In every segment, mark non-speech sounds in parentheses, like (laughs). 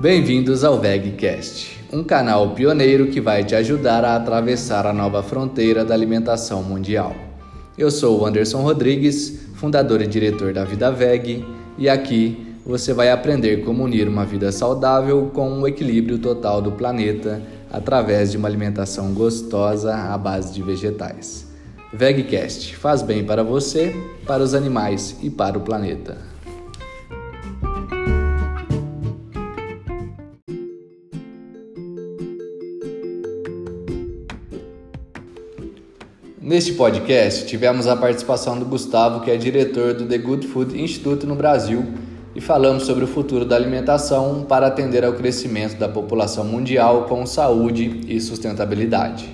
Bem-vindos ao VegCast, um canal pioneiro que vai te ajudar a atravessar a nova fronteira da alimentação mundial. Eu sou o Anderson Rodrigues, fundador e diretor da Vida Veg, e aqui você vai aprender como unir uma vida saudável com o equilíbrio total do planeta através de uma alimentação gostosa à base de vegetais. VegCast faz bem para você, para os animais e para o planeta. Neste podcast, tivemos a participação do Gustavo, que é diretor do The Good Food Institute no Brasil, e falamos sobre o futuro da alimentação para atender ao crescimento da população mundial com saúde e sustentabilidade.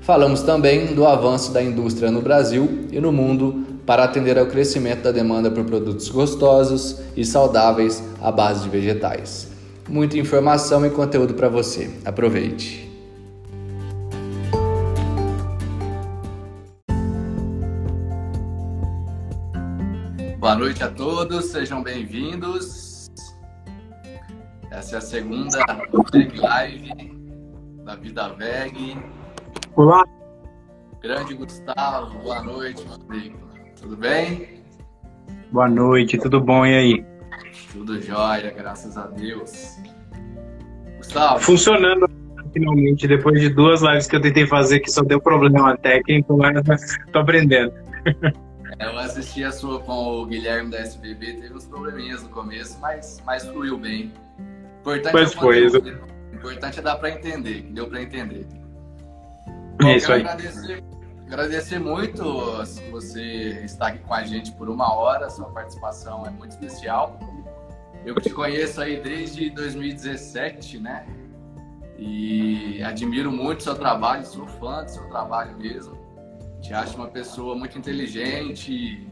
Falamos também do avanço da indústria no Brasil e no mundo para atender ao crescimento da demanda por produtos gostosos e saudáveis à base de vegetais. Muita informação e conteúdo para você. Aproveite! Noite a todos, sejam bem-vindos. Essa é a segunda Veg Live da Vida Veg. Olá. Grande Gustavo, boa noite, Rodrigo. Tudo bem? Boa noite, tudo bom e aí? Tudo jóia, graças a Deus. Gustavo. Funcionando finalmente, depois de duas lives que eu tentei fazer que só deu problema técnico, mas (laughs) tô aprendendo. É, eu assisti a sua com o Guilherme da SBB, teve uns probleminhas no começo, mas, mas fluiu bem. Importante pois é foi. Importante é dar para entender, que deu para entender. É isso aí. Agradecer, agradecer muito você estar aqui com a gente por uma hora, sua participação é muito especial. Eu te conheço aí desde 2017, né? E admiro muito seu trabalho, sou fã do seu trabalho mesmo. Te acho uma pessoa muito inteligente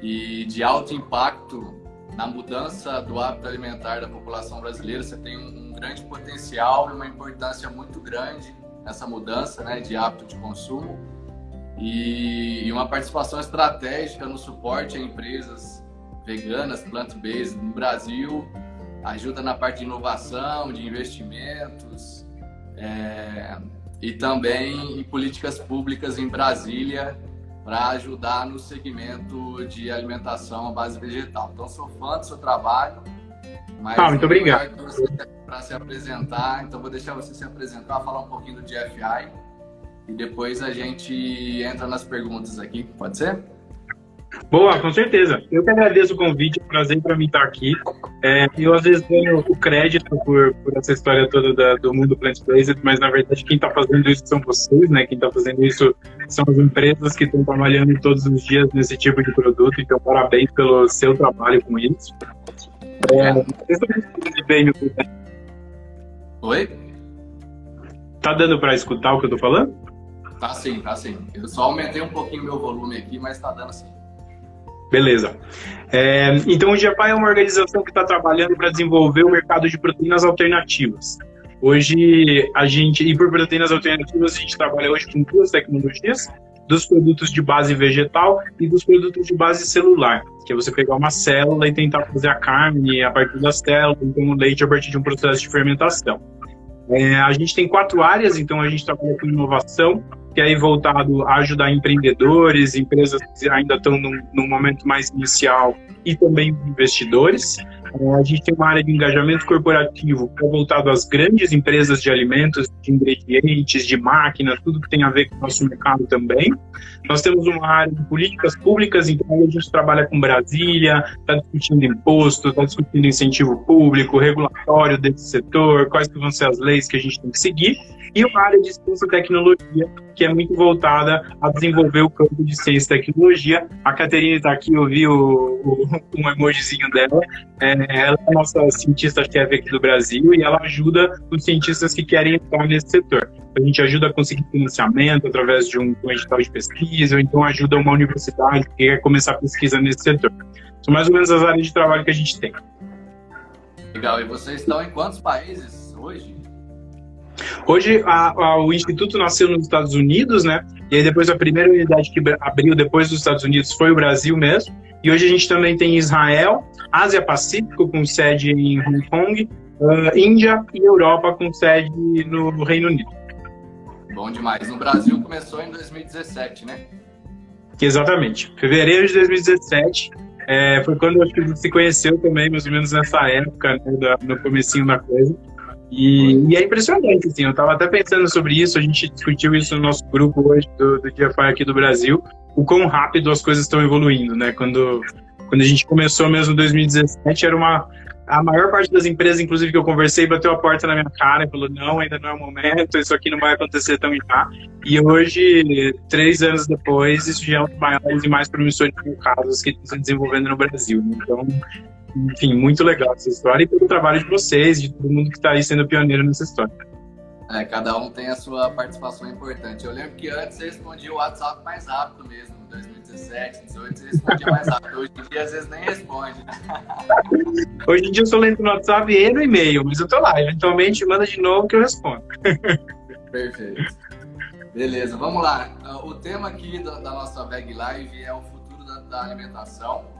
e de alto impacto na mudança do hábito alimentar da população brasileira. Você tem um grande potencial e uma importância muito grande nessa mudança né, de hábito de consumo e, uma participação estratégica no suporte a empresas veganas, plant-based no Brasil, ajuda na parte de inovação, de investimentos é, e também em políticas públicas em Brasília para ajudar no segmento de alimentação à base vegetal. Então, sou fã do seu trabalho. Mas ah, muito obrigado para se apresentar, então vou deixar você se apresentar, falar um pouquinho do GFI e depois a gente entra nas perguntas aqui, pode ser? Boa, com certeza. Eu que agradeço o convite, é um prazer para mim estar aqui. É, eu às vezes ganho o crédito por, por essa história toda da, do mundo plant-based, mas na verdade quem está fazendo isso são vocês, né? Quem está fazendo isso são as empresas que estão trabalhando todos os dias nesse tipo de produto. Então, parabéns pelo seu trabalho com isso. É, vocês estão bem Oi? Tá dando para escutar o que eu tô falando? Tá sim, tá sim. Eu só aumentei um pouquinho meu volume aqui, mas tá dando sim. Beleza. É, então, o GEPA é uma organização que está trabalhando para desenvolver o mercado de proteínas alternativas. Hoje, a gente, e por proteínas alternativas, a gente trabalha hoje com duas tecnologias, dos produtos de base vegetal e dos produtos de base celular, que é você pegar uma célula e tentar fazer a carne a partir da célula, então o leite a partir de um processo de fermentação. É, a gente tem quatro áreas, então a gente trabalha com inovação, que é voltado a ajudar empreendedores, empresas que ainda estão num, num momento mais inicial e também investidores. É, a gente tem uma área de engajamento corporativo que é voltado às grandes empresas de alimentos, de ingredientes, de máquinas, tudo que tem a ver com o nosso mercado também. Nós temos uma área de políticas públicas, então a gente trabalha com Brasília, está discutindo imposto, está discutindo incentivo público, regulatório desse setor, quais vão ser as leis que a gente tem que seguir e uma área de ciência e tecnologia, que é muito voltada a desenvolver o campo de ciência e tecnologia. A Caterina está aqui, eu vi o, o, um emojizinho dela. É, ela é a nossa cientista-chefe aqui do Brasil e ela ajuda os cientistas que querem entrar nesse setor. A gente ajuda a conseguir financiamento através de um, um edital de pesquisa, ou então ajuda uma universidade que quer começar pesquisa nesse setor. São mais ou menos as áreas de trabalho que a gente tem. Legal. E vocês estão em quantos países hoje? Hoje a, a, o Instituto nasceu nos Estados Unidos, né? E aí depois a primeira unidade que abriu depois dos Estados Unidos foi o Brasil mesmo. E hoje a gente também tem Israel, Ásia Pacífico, com sede em Hong Kong, uh, Índia e Europa com sede no, no Reino Unido. Bom demais. No Brasil começou em 2017, né? Exatamente. Fevereiro de 2017 é, foi quando a gente se conheceu também, mais ou menos nessa época, né, da, no comecinho da coisa. E, e, é impressionante, assim, eu estava até pensando sobre isso, a gente discutiu isso no nosso grupo hoje do, do DFI aqui do Brasil, o quão rápido as coisas estão evoluindo, né? Quando, quando a gente começou mesmo em 2017, era uma, a maior parte das empresas, inclusive, que eu conversei, bateu a porta na minha cara e falou: não, ainda não é o momento, isso aqui não vai acontecer tão já. E hoje, três anos depois, isso já é um dos maiores e mais promissores casos que estão se desenvolvendo no Brasil. Então, enfim, muito legal essa história e pelo trabalho de vocês, de todo mundo que está aí sendo pioneiro nessa história. É, cada um tem a sua participação importante. Eu lembro que antes você respondia o WhatsApp mais rápido mesmo, em 2017, 2018, você respondia mais rápido. Hoje em dia, às vezes, nem responde. Hoje em dia, eu sou lento no WhatsApp e no e-mail, mas eu tô lá. Eventualmente, manda de novo que eu respondo. (laughs) Perfeito. Beleza, vamos lá. O tema aqui da, da nossa VEG Live é o futuro da, da alimentação.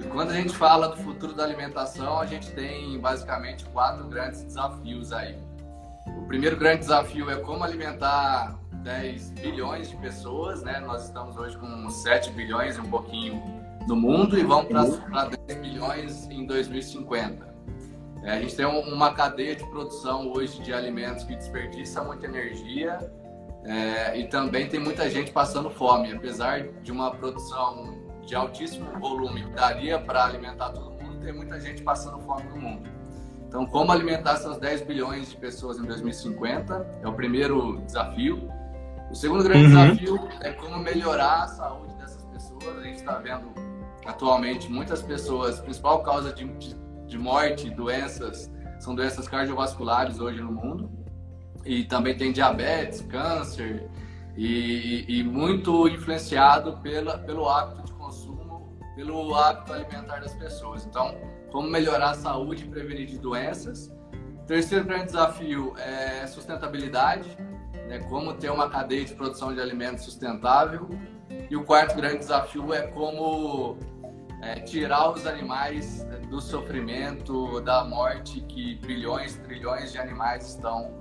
E quando a gente fala do futuro da alimentação, a gente tem basicamente quatro grandes desafios aí. O primeiro grande desafio é como alimentar 10 bilhões de pessoas, né? Nós estamos hoje com 7 bilhões e um pouquinho no mundo e vamos para 10 bilhões em 2050. É, a gente tem uma cadeia de produção hoje de alimentos que desperdiça muita energia é, e também tem muita gente passando fome. Apesar de uma produção de altíssimo volume daria para alimentar todo mundo, tem muita gente passando fome no mundo. Então, como alimentar essas 10 bilhões de pessoas em 2050 é o primeiro desafio. O segundo grande uhum. desafio é como melhorar a saúde dessas pessoas. A gente está vendo atualmente muitas pessoas, a principal causa de, de morte, doenças, são doenças cardiovasculares hoje no mundo. E também tem diabetes, câncer, e, e, muito influenciado pela, pelo hábito pelo hábito alimentar das pessoas. Então, como melhorar a saúde e prevenir de doenças. Terceiro grande desafio é sustentabilidade, né, como ter uma cadeia de produção de alimentos sustentável. E o quarto grande desafio é como é, tirar os animais né, do sofrimento, da morte que bilhões, trilhões de animais estão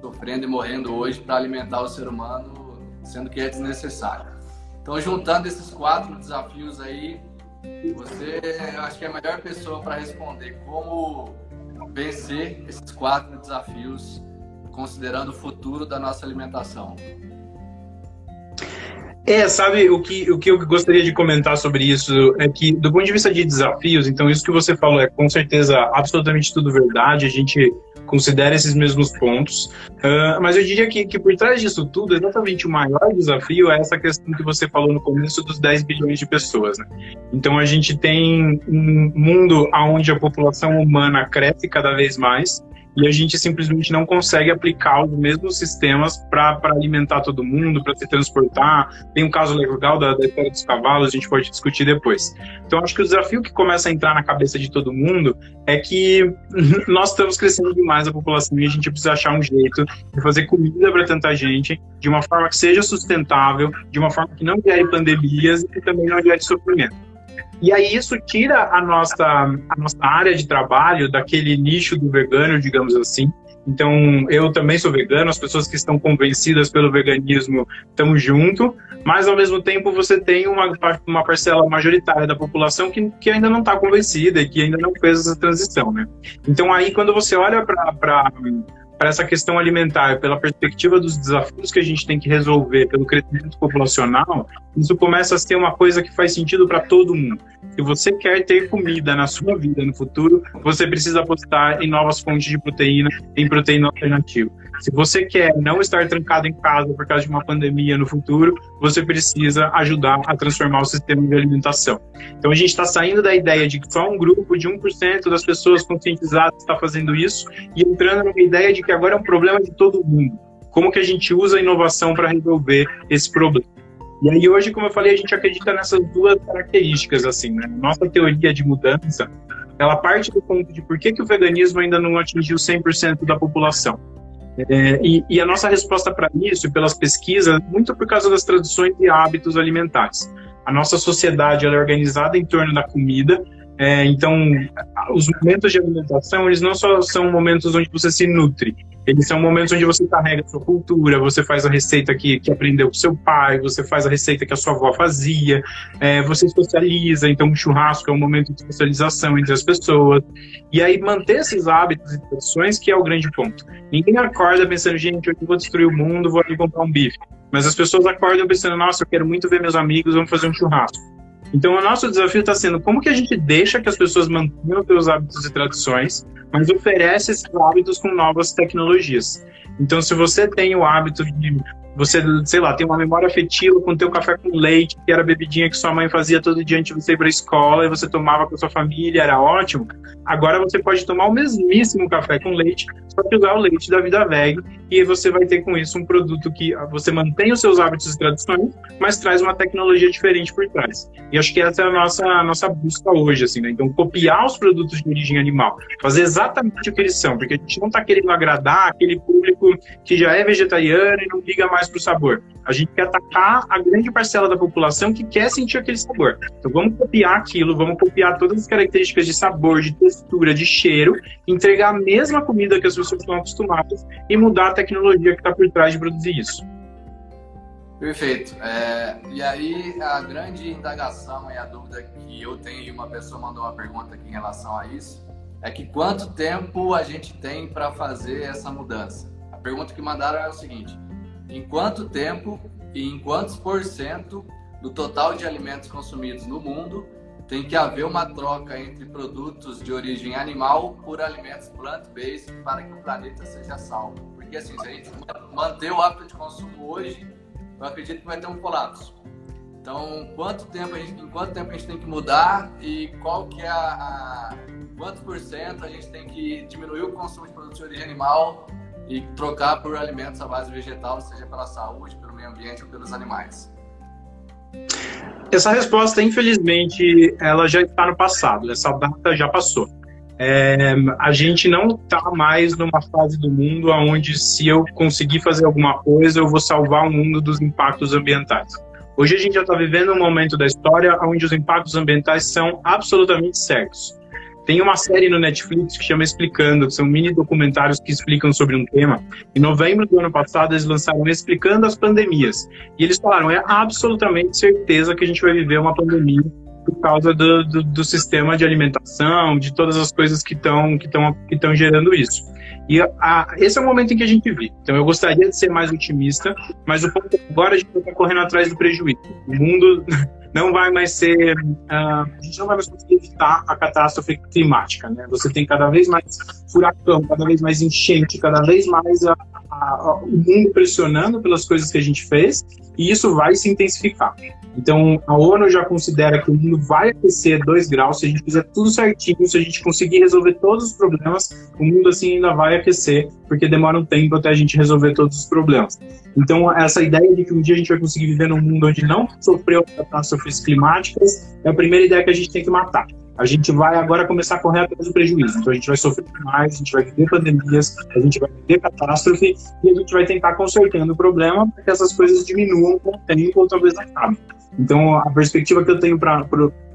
sofrendo e morrendo hoje para alimentar o ser humano, sendo que é desnecessário. Então, juntando esses quatro desafios aí, você, eu acho que é a melhor pessoa para responder como vencer esses quatro desafios, considerando o futuro da nossa alimentação. É, sabe, o que, o que eu gostaria de comentar sobre isso é que, do ponto de vista de desafios, então isso que você falou é com certeza absolutamente tudo verdade. A gente considera esses mesmos pontos. Uh, mas eu diria que, que por trás disso tudo, exatamente o maior desafio é essa questão que você falou no começo dos 10 bilhões de pessoas. Né? Então a gente tem um mundo onde a população humana cresce cada vez mais e a gente simplesmente não consegue aplicar os mesmos sistemas para alimentar todo mundo, para se transportar. Tem um caso legal da, da história dos cavalos, a gente pode discutir depois. Então, acho que o desafio que começa a entrar na cabeça de todo mundo é que (laughs) nós estamos crescendo demais a população e a gente precisa achar um jeito de fazer comida para tanta gente de uma forma que seja sustentável, de uma forma que não gere pandemias e que também não gere sofrimento. E aí isso tira a nossa, a nossa área de trabalho daquele nicho do vegano, digamos assim. Então, eu também sou vegano, as pessoas que estão convencidas pelo veganismo estão junto, mas ao mesmo tempo você tem uma, uma parcela majoritária da população que, que ainda não está convencida e que ainda não fez essa transição, né? Então, aí, quando você olha para para essa questão alimentar, pela perspectiva dos desafios que a gente tem que resolver, pelo crescimento populacional, isso começa a ser uma coisa que faz sentido para todo mundo. Se você quer ter comida na sua vida no futuro, você precisa apostar em novas fontes de proteína, em proteína alternativa. Se você quer não estar trancado em casa por causa de uma pandemia no futuro, você precisa ajudar a transformar o sistema de alimentação. Então a gente está saindo da ideia de que só um grupo de 1% das pessoas conscientizadas está fazendo isso e entrando numa ideia de que agora é um problema de todo mundo. Como que a gente usa a inovação para resolver esse problema? E aí hoje, como eu falei, a gente acredita nessas duas características assim, né? Nossa teoria de mudança, ela parte do ponto de por que, que o veganismo ainda não atingiu 100% da população. É, e, e, a nossa resposta para isso, pelas pesquisas, muito por causa das tradições e hábitos alimentares. A nossa sociedade é organizada em torno da comida É, então, os momentos de alimentação, eles não só são momentos onde você se nutre, eles são momentos onde você carrega a sua cultura, você faz a receita que, que aprendeu com seu pai, você faz a receita que a sua avó fazia, é, você socializa, então o churrasco é um momento de socialização entre as pessoas. E aí manter esses hábitos e tradições que é o grande ponto. Ninguém acorda pensando, gente, hoje eu vou destruir o mundo, vou ali comprar um bife. Mas as pessoas acordam pensando, nossa, eu quero muito ver meus amigos, vamos fazer um churrasco. Então, o nosso desafio está sendo como que a gente deixa que as pessoas mantenham seus hábitos e tradições, mas oferece esses hábitos com novas tecnologias. Então, se você tem o hábito de você, sei lá, tem uma memória afetiva com o teu café com leite, que era a bebidinha que sua mãe fazia todo dia antes de você ir para a escola e você tomava com a sua família, era ótimo. Agora você pode tomar o mesmíssimo café com leite, só que usar o leite da vida veg e você vai ter com isso um produto que você mantém os seus hábitos e tradições, mas traz uma tecnologia diferente por trás. E acho que essa é a nossa, a nossa busca hoje, assim, né? Então, copiar os produtos de origem animal, fazer exatamente o que eles são, porque a gente não está querendo agradar aquele público que já é vegetariano e não liga mais para o sabor. A gente quer atacar a grande parcela da população que quer sentir aquele sabor. Então, vamos copiar aquilo, vamos copiar todas as características de sabor, de textura, de cheiro, entregar a mesma comida que as pessoas estão acostumadas e mudar a tecnologia que está por trás de produzir isso. Perfeito. É, e aí, a grande indagação e a dúvida que eu tenho, e uma pessoa mandou uma pergunta aqui em relação a isso, é que quanto tempo a gente tem para fazer essa mudança? A pergunta que mandaram é o seguinte: em quanto tempo e em quantos por cento do total de alimentos consumidos no mundo tem que haver uma troca entre produtos de origem animal por alimentos plant-based para que o planeta seja salvo? Porque assim, se a gente manter o hábito de consumo hoje, eu acredito que vai ter um colapso. Então, quanto tempo a gente, em quanto tempo a gente tem que mudar e qual que é a, a quantos por cento a gente tem que diminuir o consumo de produtos de origem animal e trocar por alimentos à base vegetal, seja pela saúde, pelo meio ambiente ou pelos animais? Essa resposta, infelizmente, ela já está no passado. Essa data já passou. É, a gente não está mais numa fase do mundo onde se eu conseguir fazer alguma coisa, eu vou salvar o mundo dos impactos ambientais. Hoje a gente já está vivendo um momento da história onde os impactos ambientais são absolutamente certos. Tem uma série no Netflix que chama Explicando, que são mini documentários que explicam sobre um tema. Em novembro do ano passado, eles lançaram Explicando as Pandemias. E eles falaram: é absolutamente certeza que a gente vai viver uma pandemia por causa do, do, do sistema de alimentação, de todas as coisas que estão que que gerando isso. E a, esse é o momento em que a gente vive. Então eu gostaria de ser mais otimista, mas o ponto agora a gente está correndo atrás do prejuízo. O mundo não vai mais ser. Uh, a gente não vai mais conseguir evitar a catástrofe climática. Né? Você tem cada vez mais furacão, cada vez mais enchente, cada vez mais a, a, a, o mundo pressionando pelas coisas que a gente fez, e isso vai se intensificar. Então, a ONU já considera que o mundo vai aquecer 2 graus se a gente fizer tudo certinho, se a gente conseguir resolver todos os problemas, o mundo assim ainda vai aquecer, porque demora um tempo até a gente resolver todos os problemas. Então, essa ideia de que um dia a gente vai conseguir viver num mundo onde não sofreu catástrofes climáticas é a primeira ideia que a gente tem que matar a gente vai agora começar a correr atrás do prejuízo. Então a gente vai sofrer mais, a gente vai viver pandemias, a gente vai viver catástrofe e a gente vai tentar consertando o problema para que essas coisas diminuam com o tempo ou talvez acabem. Então a perspectiva que eu tenho para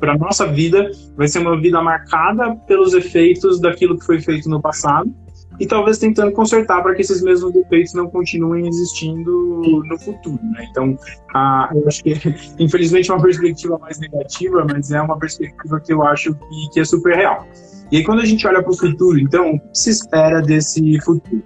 a nossa vida vai ser uma vida marcada pelos efeitos daquilo que foi feito no passado e talvez tentando consertar para que esses mesmos defeitos não continuem existindo no futuro. Né? Então, ah, eu acho que, (laughs) infelizmente, é uma perspectiva mais negativa, mas é uma perspectiva que eu acho que, que é super real. E aí, quando a gente olha para o futuro, então, o que se espera desse futuro?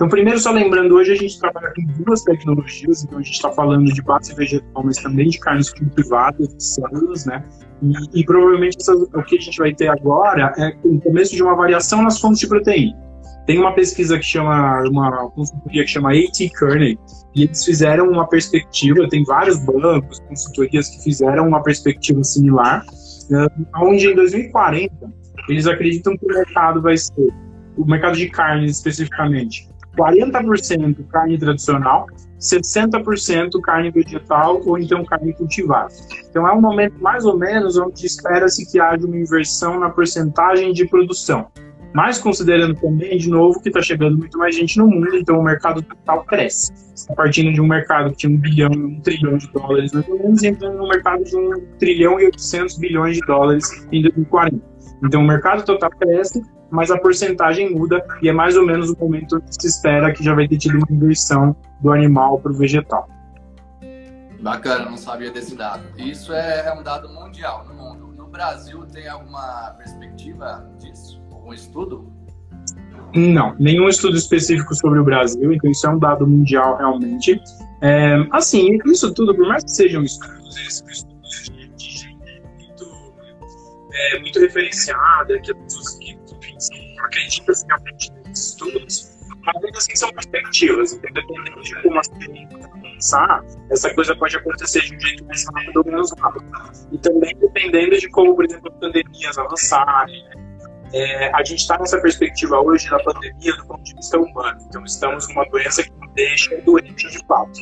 Então, primeiro, só lembrando, hoje a gente trabalha com duas tecnologias, então a gente está falando de base vegetal, mas também de carnes cultivadas, de células, né? E, e provavelmente o que a gente vai ter agora é o começo de uma variação nas fontes de proteína. Tem uma pesquisa que chama, uma consultoria que chama AT Kearney, e eles fizeram uma perspectiva, tem vários bancos, consultorias que fizeram uma perspectiva similar, uh, onde em 2040 eles acreditam que o mercado vai ser, o mercado de carnes especificamente, 40% carne tradicional, 60% carne vegetal ou então carne cultivada. Então é um momento mais ou menos onde espera-se que haja uma inversão na porcentagem de produção. Mas considerando também, de novo, que está chegando muito mais gente no mundo, então o mercado total cresce. Está partindo de um mercado que tinha um bilhão, um trilhão de dólares mais ou menos, entrando no mercado de um trilhão e 800 bilhões de dólares em 2040. Então o mercado total cresce, mas a porcentagem muda e é mais ou menos o momento que se espera que já vai ter tido uma inversão do animal para o vegetal. Bacana, não sabia desse dado. Isso é, é um dado mundial no mundo. No Brasil tem alguma perspectiva disso? Algum estudo? Não, nenhum estudo específico sobre o Brasil, então isso é um dado mundial realmente. É, assim, isso tudo, por mais que sejam estudos, eles são estudos de, gente muito, é, muito referenciada, que as pessoas acreditam realmente nesses estudos, mas assim são perspectivas, dependendo de como a ciência pensar, essa coisa pode acontecer de um jeito mais rápido ou menos rápido. E também dependendo de como, por exemplo, pandemias avançarem, né? É, a gente está nessa perspectiva hoje da pandemia do ponto de vista humano. Então, estamos numa doença que nos deixa doente de fato.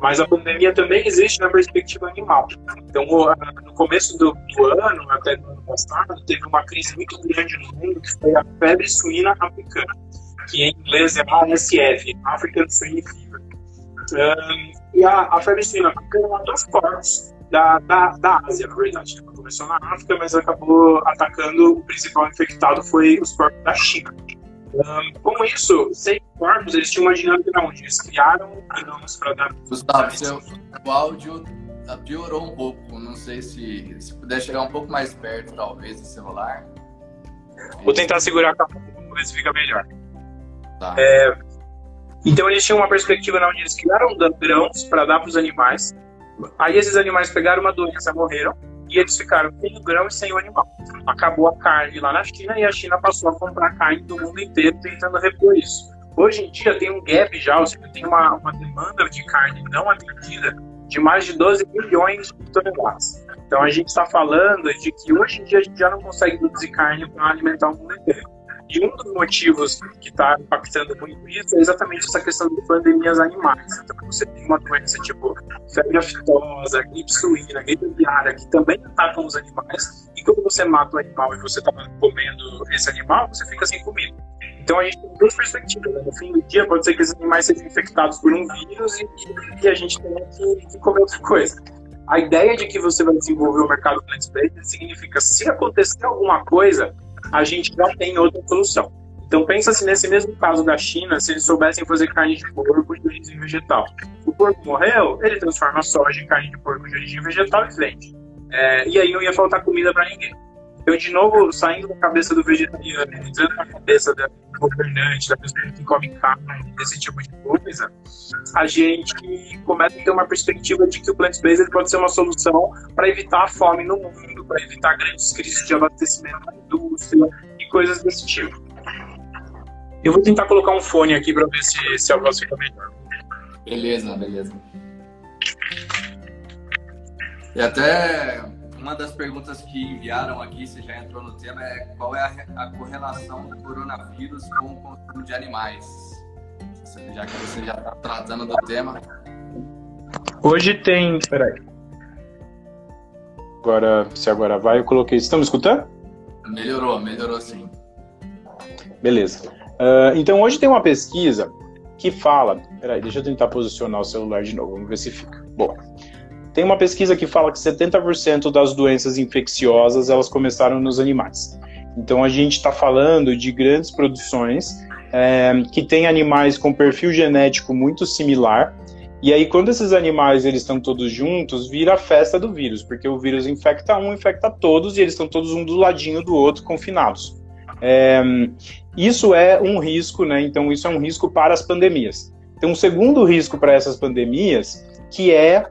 Mas a pandemia também existe na perspectiva animal. Então, no começo do, do ano, até no ano passado, teve uma crise muito grande no mundo, que foi a febre suína africana, que em inglês é ASF, African Swine Fever. Um, e a, a febre suína africana matou os corpos da, da, da Ásia, na verdade. Começou na África, mas acabou atacando o principal infectado foi os corpos da China. Um, como isso, sem corpos, eles tinham uma dinâmica onde eles criaram grãos para dar. Gustavo, seu, o áudio piorou um pouco. Não sei se, se puder chegar um pouco mais perto, talvez, do celular. Vou tentar segurar a mão, vamos ver se fica melhor. Tá. É, então eles tinham uma perspectiva onde eles criaram grãos para dar para os animais. Aí esses animais pegaram uma doença, morreram e eles ficaram sem o grão e sem o animal. Acabou a carne lá na China e a China passou a comprar carne do mundo inteiro tentando repor isso. Hoje em dia tem um gap já, ou seja, tem uma, uma demanda de carne não atendida de mais de 12 milhões de toneladas. Então a gente está falando de que hoje em dia a gente já não consegue produzir carne para alimentar o mundo inteiro. E um dos motivos que está impactando muito isso é exatamente essa questão de pandemias animais. Então, você tem uma doença tipo febre aftosa, gripe suína, gripe aviária, que também atacam os animais, e quando você mata o animal e você está comendo esse animal, você fica sem comida. Então a gente tem duas perspectivas. Né? No fim do dia, pode ser que esses animais sejam infectados por um vírus e, e a gente tenha que, que comer outra coisa. A ideia de que você vai desenvolver o mercado plant-based significa se acontecer alguma coisa, a gente já tem outra solução. Então pensa-se nesse mesmo caso da China, se eles soubessem fazer carne de porco de origem vegetal. O porco morreu, ele transforma a soja em carne de porco de origem vegetal e vende. É, e aí não ia faltar comida para ninguém. Então, de novo, saindo da cabeça do vegetariano, entrando na cabeça da governante, da pessoa que come carne, desse tipo de coisa, a gente começa a ter uma perspectiva de que o plant-based pode ser uma solução para evitar a fome no mundo, para evitar grandes crises de abastecimento na indústria e coisas desse tipo. Eu vou tentar colocar um fone aqui para ver se, se a voz fica melhor. Beleza, beleza. E até uma das perguntas que enviaram aqui, você já entrou no tema, é qual é a, a correlação do coronavírus com o consumo de animais? Já que você já está tratando do tema. Hoje tem. Peraí. Agora, se agora vai, eu coloquei. Estão me escutando? Melhorou, melhorou sim. Beleza. Uh, então, hoje tem uma pesquisa que fala. Peraí, deixa eu tentar posicionar o celular de novo, vamos ver se fica. Bom, tem uma pesquisa que fala que 70% das doenças infecciosas elas começaram nos animais. Então, a gente está falando de grandes produções é, que têm animais com perfil genético muito similar. E aí, quando esses animais eles estão todos juntos, vira a festa do vírus, porque o vírus infecta um, infecta todos, e eles estão todos um do ladinho do outro, confinados. É, isso é um risco, né? Então, isso é um risco para as pandemias. Tem um segundo risco para essas pandemias, que é.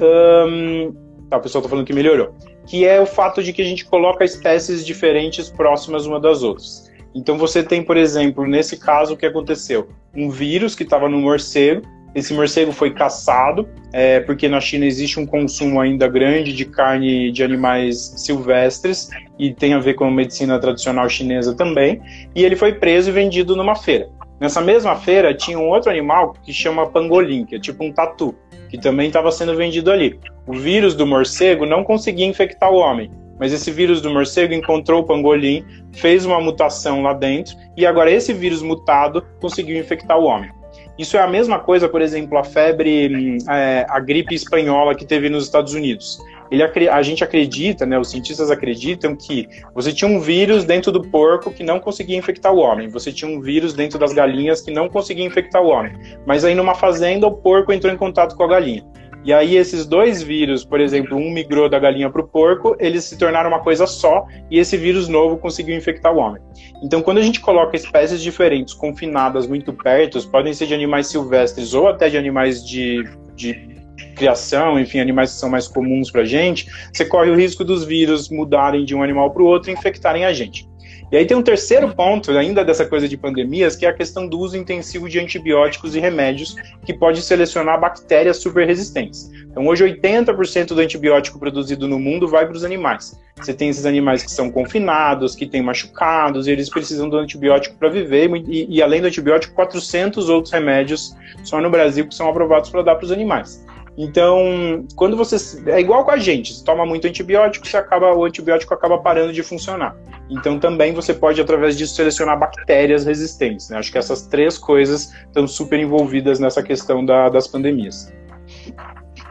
Um, tá, o pessoal está falando que melhorou. Que é o fato de que a gente coloca espécies diferentes próximas uma das outras. Então, você tem, por exemplo, nesse caso, o que aconteceu? Um vírus que estava no morcego, esse morcego foi caçado, é, porque na China existe um consumo ainda grande de carne de animais silvestres, e tem a ver com a medicina tradicional chinesa também, e ele foi preso e vendido numa feira. Nessa mesma feira tinha um outro animal que chama pangolim, que é tipo um tatu, que também estava sendo vendido ali. O vírus do morcego não conseguia infectar o homem, mas esse vírus do morcego encontrou o pangolim, fez uma mutação lá dentro, e agora esse vírus mutado conseguiu infectar o homem. Isso é a mesma coisa, por exemplo, a febre, hum, é, a gripe espanhola que teve nos Estados Unidos. Ele, a gente acredita, né, os cientistas acreditam que você tinha um vírus dentro do porco que não conseguia infectar o homem, você tinha um vírus dentro das galinhas que não conseguia infectar o homem, mas aí numa fazenda o porco entrou em contato com a galinha. E aí esses dois vírus, por exemplo, um migrou da galinha para o porco, eles se tornaram uma coisa só e esse vírus novo conseguiu infectar o homem. Então, quando a gente coloca espécies diferentes confinadas muito perto, podem ser de animais silvestres ou até de animais de, de criação, enfim, animais que são mais comuns para a gente, você corre o risco dos vírus mudarem de um animal para o outro e infectarem a gente. E aí tem um terceiro ponto, ainda dessa coisa de pandemias, que é a questão do uso intensivo de antibióticos e remédios, que pode selecionar bactérias super resistentes. Então, hoje, 80% do antibiótico produzido no mundo vai para os animais. Você tem esses animais que são confinados, que têm machucados, e eles precisam do antibiótico para viver, e, e além do antibiótico, 400 outros remédios só no Brasil que são aprovados para dar para os animais. Então, quando você. É igual com a gente, você toma muito antibiótico, você acaba, o antibiótico acaba parando de funcionar. Então, também você pode, através disso, selecionar bactérias resistentes. Né? Acho que essas três coisas estão super envolvidas nessa questão da, das pandemias.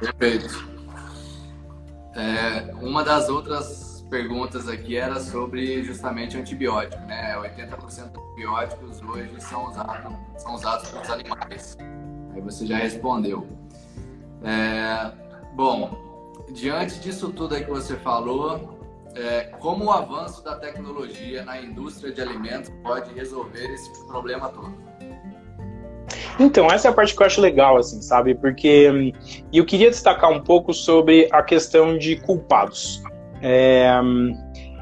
Perfeito. É, uma das outras perguntas aqui era sobre justamente antibiótico, né? 80% dos antibióticos hoje são usados, são usados pelos animais. Aí você já respondeu. É, bom, diante disso tudo aí que você falou, é, como o avanço da tecnologia na indústria de alimentos pode resolver esse problema todo? Então, essa é a parte que eu acho legal, assim, sabe? Porque hum, eu queria destacar um pouco sobre a questão de culpados. É, hum,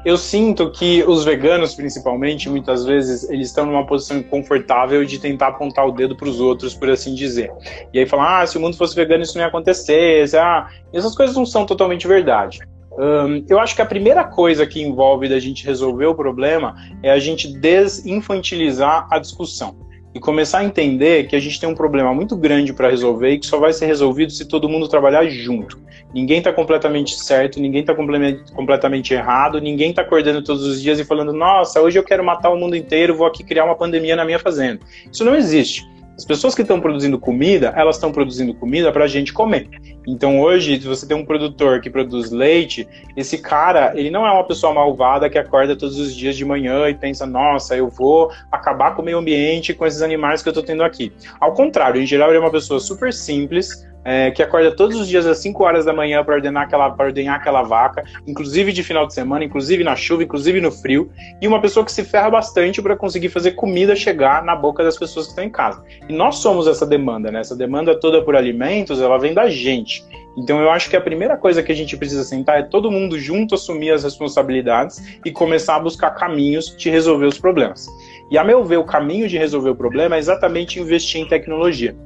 eu sinto que os veganos, principalmente, muitas vezes, eles estão numa posição confortável de tentar apontar o dedo para os outros, por assim dizer. E aí falar, ah, se o mundo fosse vegano isso não ia acontecer, ah, essas coisas não são totalmente verdade. Um, eu acho que a primeira coisa que envolve da gente resolver o problema é a gente desinfantilizar a discussão e começar a entender que a gente tem um problema muito grande para resolver e que só vai ser resolvido se todo mundo trabalhar junto. Ninguém está completamente certo, ninguém está completamente errado, ninguém está acordando todos os dias e falando: nossa, hoje eu quero matar o mundo inteiro, vou aqui criar uma pandemia na minha fazenda. Isso não existe. As pessoas que estão produzindo comida, elas estão produzindo comida para a gente comer. Então hoje, se você tem um produtor que produz leite, esse cara, ele não é uma pessoa malvada que acorda todos os dias de manhã e pensa, nossa, eu vou acabar com o meio ambiente com esses animais que eu estou tendo aqui. Ao contrário, em geral, ele é uma pessoa super simples, é, que acorda todos os dias às 5 horas da manhã para ordenar aquela, para ordenhar aquela vaca, inclusive de final de semana, inclusive na chuva, inclusive no frio, e uma pessoa que se ferra bastante para conseguir fazer comida chegar na boca das pessoas que estão em casa. E nós somos essa demanda, né? Essa demanda toda por alimentos, ela vem da gente. Então eu acho que a primeira coisa que a gente precisa sentar é todo mundo junto assumir as responsabilidades e começar a buscar caminhos de resolver os problemas. E a meu ver, o caminho de resolver o problema é exatamente investir em tecnologia.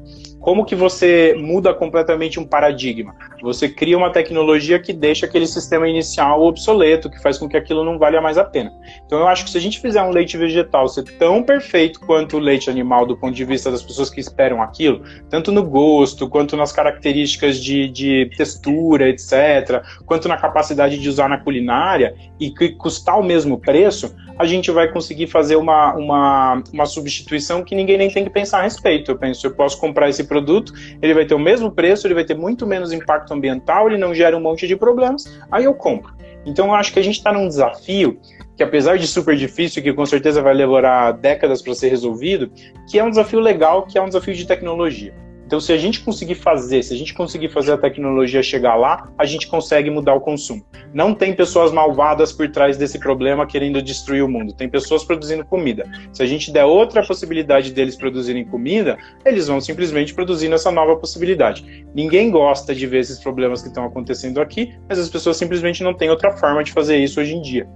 Como que você muda completamente um paradigma? Você cria uma tecnologia que deixa aquele sistema inicial obsoleto, que faz com que aquilo não valha mais a pena. Então eu acho que se a gente fizer um leite vegetal ser tão perfeito quanto o leite animal do ponto de vista das pessoas que esperam aquilo, tanto no gosto, quanto nas características de, de textura, etc., quanto na capacidade de usar na culinária, e que custar o mesmo preço, a gente vai conseguir fazer uma, uma, uma substituição que ninguém nem tem que pensar a respeito. Eu penso, eu posso comprar esse produto, ele vai ter o mesmo preço, ele vai ter muito menos impacto ambiental, ele não gera um monte de problemas, aí eu compro. Então eu acho que a gente está num desafio que apesar de super difícil, que com certeza vai levar décadas para ser resolvido, que é um desafio legal, que é um desafio de tecnologia. Então, se a gente conseguir fazer, se a gente conseguir fazer a tecnologia chegar lá, a gente consegue mudar o consumo. Não tem pessoas malvadas por trás desse problema querendo destruir o mundo. Tem pessoas produzindo comida. Se a gente der outra possibilidade deles produzirem comida, eles vão simplesmente produzindo essa nova possibilidade. Ninguém gosta de ver esses problemas que estão acontecendo aqui, mas as pessoas simplesmente não têm outra forma de fazer isso hoje em dia.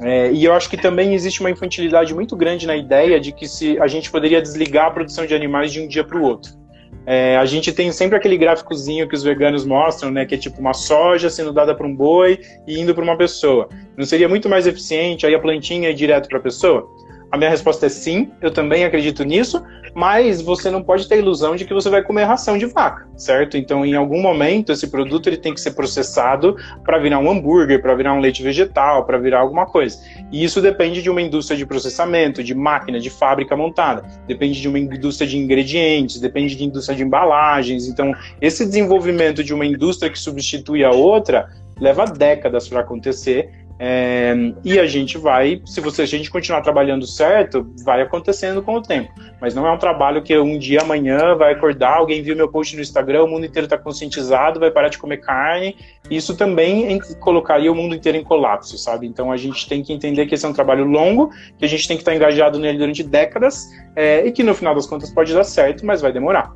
É, e eu acho que também existe uma infantilidade muito grande na ideia de que se a gente poderia desligar a produção de animais de um dia para o outro. É, a gente tem sempre aquele gráficozinho que os veganos mostram, né, que é tipo uma soja sendo dada para um boi e indo para uma pessoa. Não seria muito mais eficiente aí a plantinha ir direto para a pessoa? A minha resposta é sim, eu também acredito nisso, mas você não pode ter ilusão de que você vai comer ração de vaca, certo? Então, em algum momento, esse produto ele tem que ser processado para virar um hambúrguer, para virar um leite vegetal, para virar alguma coisa. E isso depende de uma indústria de processamento, de máquina, de fábrica montada, depende de uma indústria de ingredientes, depende de indústria de embalagens. Então, esse desenvolvimento de uma indústria que substitui a outra leva décadas para acontecer é, e a gente vai, se você, a gente continuar trabalhando certo, vai acontecendo com o tempo. Mas não é um trabalho que um dia amanhã vai acordar, alguém viu meu post no Instagram, o mundo inteiro está conscientizado, vai parar de comer carne. Isso também colocaria o mundo inteiro em colapso, sabe? Então a gente tem que entender que esse é um trabalho longo, que a gente tem que estar engajado nele durante décadas é, e que no final das contas pode dar certo, mas vai demorar.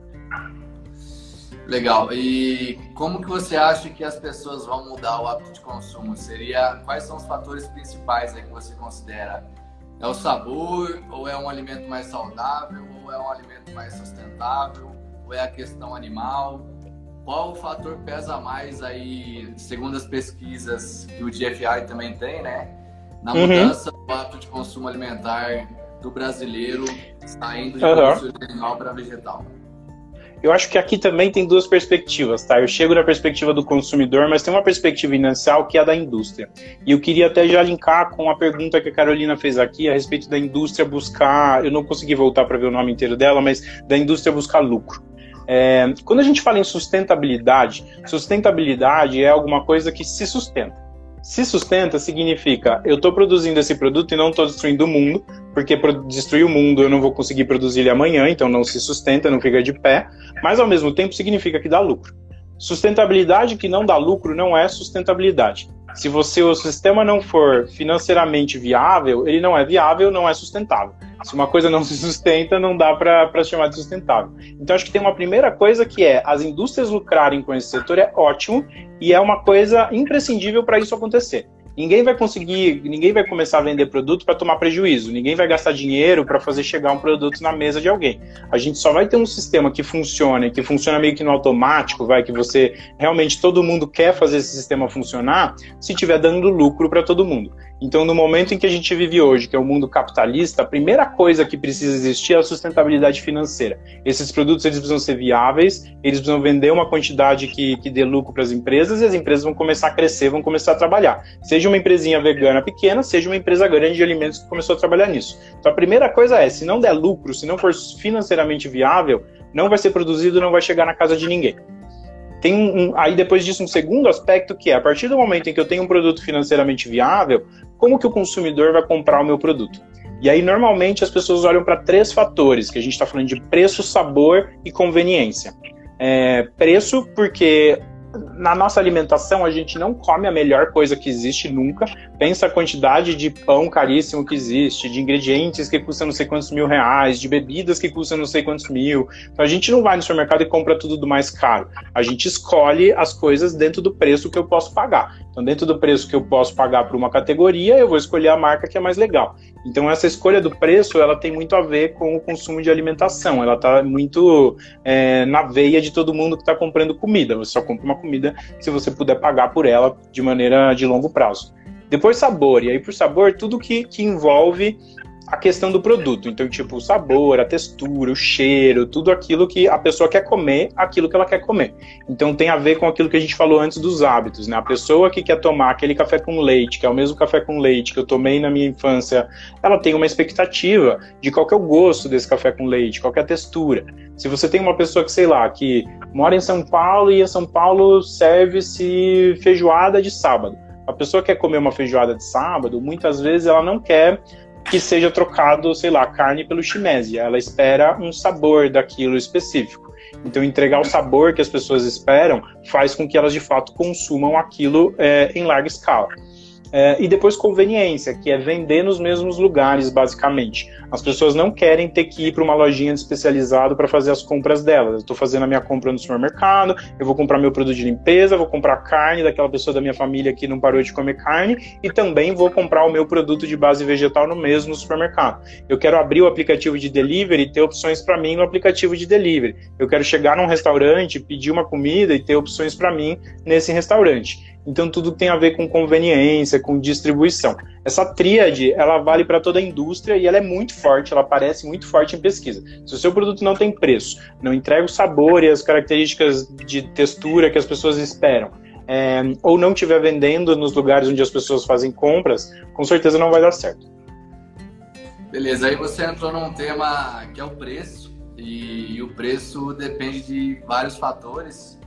Legal. E como que você acha que as pessoas vão mudar o hábito de consumo? Seria quais são os fatores principais que você considera? É o sabor ou é um alimento mais saudável ou é um alimento mais sustentável ou é a questão animal? Qual o fator pesa mais aí, segundo as pesquisas que o GFI também tem, né? Na uhum. mudança uhum. do hábito de consumo alimentar do brasileiro saindo de uhum. animal para vegetal? Eu acho que aqui também tem duas perspectivas, tá? Eu chego na perspectiva do consumidor, mas tem uma perspectiva inicial que é a da indústria. E eu queria até já linkar com a pergunta que a Carolina fez aqui a respeito da indústria buscar, eu não consegui voltar para ver o nome inteiro dela, mas da indústria buscar lucro. É, quando a gente fala em sustentabilidade, sustentabilidade é alguma coisa que se sustenta. Se sustenta significa eu estou produzindo esse produto e não estou destruindo o mundo, porque destruir o mundo eu não vou conseguir produzir ele amanhã, então não se sustenta, não fica de pé, mas ao mesmo tempo significa que dá lucro. Sustentabilidade que não dá lucro não é sustentabilidade. Se você o sistema não for financeiramente viável, ele não é viável, não é sustentável. Se uma coisa não (laughs) se sustenta, não dá para chamar de sustentável. Então, acho que tem uma primeira coisa que é as indústrias lucrarem com esse setor é ótimo e é uma coisa imprescindível para isso acontecer. Ninguém vai conseguir, ninguém vai começar a vender produto para tomar prejuízo, ninguém vai gastar dinheiro para fazer chegar um produto na mesa de alguém. A gente só vai ter um sistema que funcione, que funciona meio que no automático, vai que você realmente todo mundo quer fazer esse sistema funcionar, se estiver dando lucro para todo mundo. Então, no momento em que a gente vive hoje, que é o mundo capitalista, a primeira coisa que precisa existir é a sustentabilidade financeira. Esses produtos eles precisam ser viáveis, eles precisam vender uma quantidade que, que dê lucro para as empresas e as empresas vão começar a crescer, vão começar a trabalhar. Seja uma empresinha vegana pequena, seja uma empresa grande de alimentos que começou a trabalhar nisso. Então, a primeira coisa é, se não der lucro, se não for financeiramente viável, não vai ser produzido, não vai chegar na casa de ninguém. Tem um, aí depois disso um segundo aspecto que é a partir do momento em que eu tenho um produto financeiramente viável, como que o consumidor vai comprar o meu produto? E aí, normalmente, as pessoas olham para três fatores, que a gente está falando de preço, sabor e conveniência. É, preço, porque na nossa alimentação a gente não come a melhor coisa que existe nunca. Pensa a quantidade de pão caríssimo que existe, de ingredientes que custam não sei quantos mil reais, de bebidas que custam não sei quantos mil. Então a gente não vai no supermercado e compra tudo do mais caro. A gente escolhe as coisas dentro do preço que eu posso pagar. Então, dentro do preço que eu posso pagar para uma categoria, eu vou escolher a marca que é mais legal. Então, essa escolha do preço, ela tem muito a ver com o consumo de alimentação. Ela está muito é, na veia de todo mundo que está comprando comida. Você só compra uma comida se você puder pagar por ela de maneira de longo prazo. Depois, sabor. E aí, por sabor, tudo que, que envolve a questão do produto. Então, tipo, o sabor, a textura, o cheiro, tudo aquilo que a pessoa quer comer, aquilo que ela quer comer. Então, tem a ver com aquilo que a gente falou antes dos hábitos, né? A pessoa que quer tomar aquele café com leite, que é o mesmo café com leite que eu tomei na minha infância, ela tem uma expectativa de qual é o gosto desse café com leite, qual é a textura. Se você tem uma pessoa que, sei lá, que mora em São Paulo e em São Paulo serve-se feijoada de sábado. A pessoa quer comer uma feijoada de sábado, muitas vezes ela não quer que seja trocado, sei lá, carne pelo shimeji. Ela espera um sabor daquilo específico. Então, entregar o sabor que as pessoas esperam faz com que elas de fato consumam aquilo é, em larga escala. É, e depois conveniência, que é vender nos mesmos lugares, basicamente. As pessoas não querem ter que ir para uma lojinha especializada para fazer as compras delas. Eu estou fazendo a minha compra no supermercado, eu vou comprar meu produto de limpeza, vou comprar carne daquela pessoa da minha família que não parou de comer carne e também vou comprar o meu produto de base vegetal no mesmo supermercado. Eu quero abrir o aplicativo de delivery e ter opções para mim no aplicativo de delivery. Eu quero chegar num restaurante, pedir uma comida e ter opções para mim nesse restaurante. Então tudo tem a ver com conveniência, com distribuição. Essa tríade, ela vale para toda a indústria e ela é muito forte, ela aparece muito forte em pesquisa. Se o seu produto não tem preço, não entrega o sabor e as características de textura que as pessoas esperam, é, ou não estiver vendendo nos lugares onde as pessoas fazem compras, com certeza não vai dar certo. Beleza, aí você entrou num tema que é o preço, e, e o preço depende de vários fatores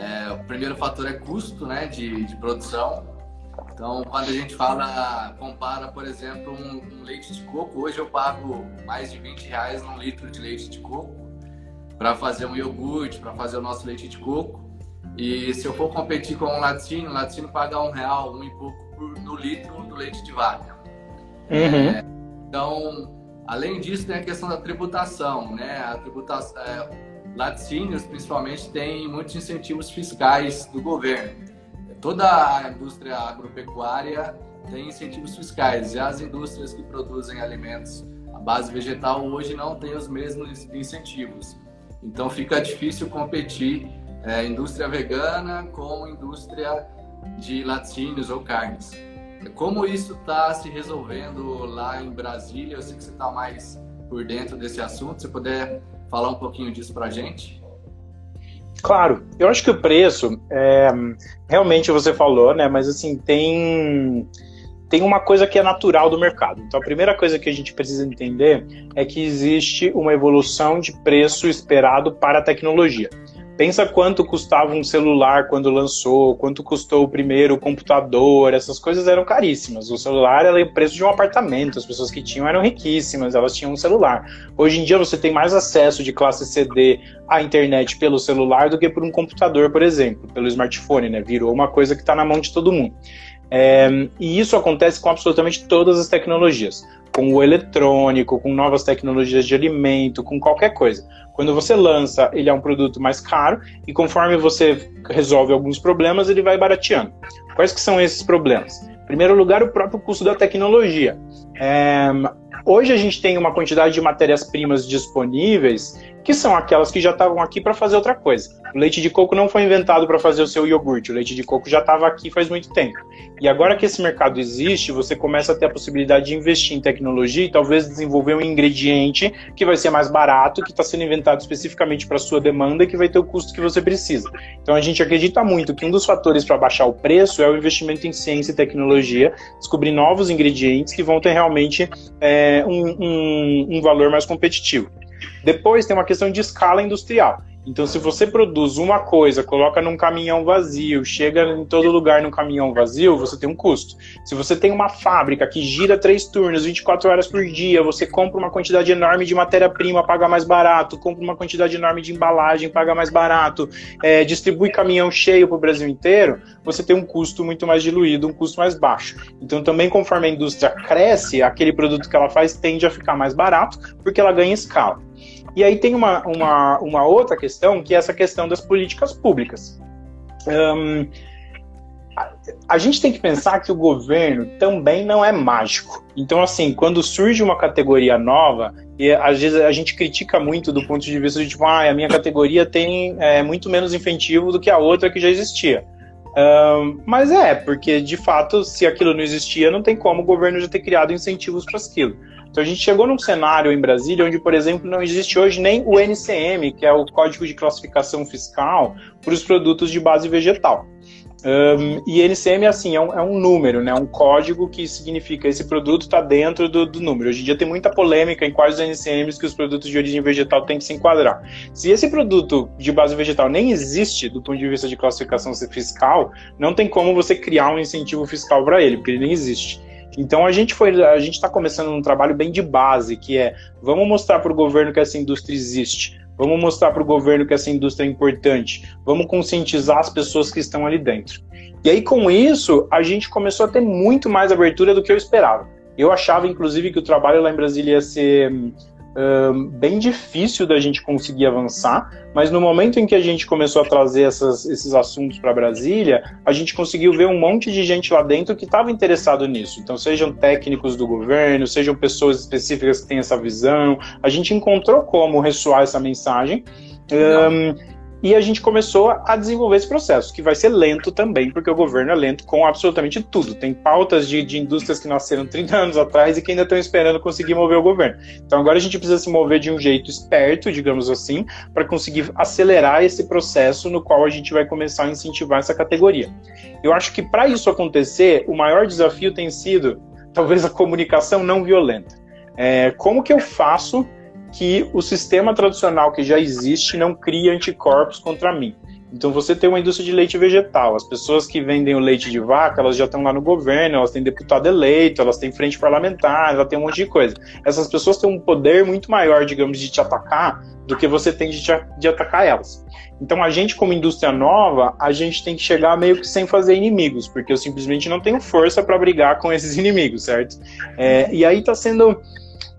É, o primeiro fator é custo né, de, de produção. Então, quando a gente fala, compara, por exemplo, um, um, leite de coco, hoje eu pago mais de 20 reais num litro de leite de coco para fazer um iogurte, para fazer o nosso leite de coco. E se eu for competir com um laticínio, o laticínio paga um real, um e pouco por, no litro do leite de vaca. Uhum. É, então, além disso, tem a questão da tributação, né? A tributação, é, laticínios, principalmente, tem muitos incentivos fiscais do governo toda a indústria agropecuária tem incentivos fiscais e as indústrias que produzem alimentos à base vegetal hoje não têm os mesmos incentivos. Então fica difícil competir é, indústria vegana com indústria de laticínios ou carnes. Como isso está se resolvendo lá em Brasília? Eu sei que você está mais por dentro desse assunto. Se puder falar um pouquinho disso para a gente. Claro, eu acho que o preço, é, realmente você falou, né? Mas assim, tem, tem uma coisa que é natural do mercado. Então a primeira coisa que a gente precisa entender é que existe uma evolução de preço esperado para a tecnologia. Pensa quanto custava um celular quando lançou, quanto custou o primeiro computador, essas coisas eram caríssimas. O celular era o preço de um apartamento, as pessoas que tinham eram riquíssimas, elas tinham um celular. Hoje em dia você tem mais acesso de classe CD à internet pelo celular do que por um computador, por exemplo, pelo smartphone, né? Virou uma coisa que está na mão de todo mundo. É, e isso acontece com absolutamente todas as tecnologias, com o eletrônico, com novas tecnologias de alimento, com qualquer coisa. Quando você lança, ele é um produto mais caro e conforme você resolve alguns problemas, ele vai barateando. Quais que são esses problemas? Em primeiro lugar, o próprio custo da tecnologia. É, hoje a gente tem uma quantidade de matérias-primas disponíveis que são aquelas que já estavam aqui para fazer outra coisa. O leite de coco não foi inventado para fazer o seu iogurte, o leite de coco já estava aqui faz muito tempo. E agora que esse mercado existe, você começa a ter a possibilidade de investir em tecnologia e talvez desenvolver um ingrediente que vai ser mais barato, que está sendo inventado especificamente para sua demanda e que vai ter o custo que você precisa. Então a gente acredita muito que um dos fatores para baixar o preço é o investimento em ciência e tecnologia, descobrir novos ingredientes que vão ter realmente é, um, um, um valor mais competitivo. Depois tem uma questão de escala industrial. Então, se você produz uma coisa, coloca num caminhão vazio, chega em todo lugar num caminhão vazio, você tem um custo. Se você tem uma fábrica que gira três turnos, 24 horas por dia, você compra uma quantidade enorme de matéria-prima, paga mais barato, compra uma quantidade enorme de embalagem, paga mais barato, é, distribui caminhão cheio para o Brasil inteiro, você tem um custo muito mais diluído, um custo mais baixo. Então, também conforme a indústria cresce, aquele produto que ela faz tende a ficar mais barato, porque ela ganha escala. E aí tem uma, uma, uma outra questão, que é essa questão das políticas públicas. Um, a, a gente tem que pensar que o governo também não é mágico. Então, assim, quando surge uma categoria nova, e às vezes a gente critica muito do ponto de vista de tipo, ah, a minha categoria tem é, muito menos incentivo do que a outra que já existia. Um, mas é, porque de fato, se aquilo não existia, não tem como o governo já ter criado incentivos para aquilo. Então a gente chegou num cenário em Brasília onde, por exemplo, não existe hoje nem o NCM, que é o Código de Classificação Fiscal, para os produtos de base vegetal. Um, e NCM assim é um, é um, número, né? Um código que significa esse produto está dentro do, do, número. Hoje em dia tem muita polêmica em quais NCMs que os produtos de origem vegetal têm que se enquadrar. Se esse produto de base vegetal nem existe do ponto de vista de classificação fiscal, não tem como você criar um incentivo fiscal para ele, porque ele nem existe. Então a gente foi, a gente está começando um trabalho bem de base, que é vamos mostrar para o governo que essa indústria existe, vamos mostrar para o governo que essa indústria é importante, vamos conscientizar as pessoas que estão ali dentro. E aí com isso a gente começou a ter muito mais abertura do que eu esperava. Eu achava, inclusive, que o trabalho lá em Brasília ia ser bem difícil da gente conseguir avançar, mas no momento em que a gente começou a trazer essas, esses assuntos para Brasília, a gente conseguiu ver um monte de gente lá dentro que estava interessado nisso. Então, sejam técnicos do governo, sejam pessoas específicas que têm essa visão, a gente encontrou como ressoar essa mensagem. Um, e a gente começou a desenvolver esse processo, que vai ser lento também, porque o governo é lento com absolutamente tudo. Tem pautas de, de indústrias que nasceram 30 anos atrás e que ainda estão esperando conseguir mover o governo. Então agora a gente precisa se mover de um jeito esperto, digamos assim, para conseguir acelerar esse processo no qual a gente vai começar a incentivar essa categoria. Eu acho que para isso acontecer, o maior desafio tem sido talvez a comunicação não violenta. É, como que eu faço que o sistema tradicional que já existe não cria anticorpos contra mim. Então você tem uma indústria de leite vegetal. As pessoas que vendem o leite de vaca, elas já estão lá no governo, elas têm deputado eleito, elas têm frente parlamentar, elas têm um monte de coisa. Essas pessoas têm um poder muito maior, digamos, de te atacar do que você tem de, te, de atacar elas. Então a gente, como indústria nova, a gente tem que chegar meio que sem fazer inimigos, porque eu simplesmente não tenho força para brigar com esses (laughs) inimigos, certo? É, e aí está sendo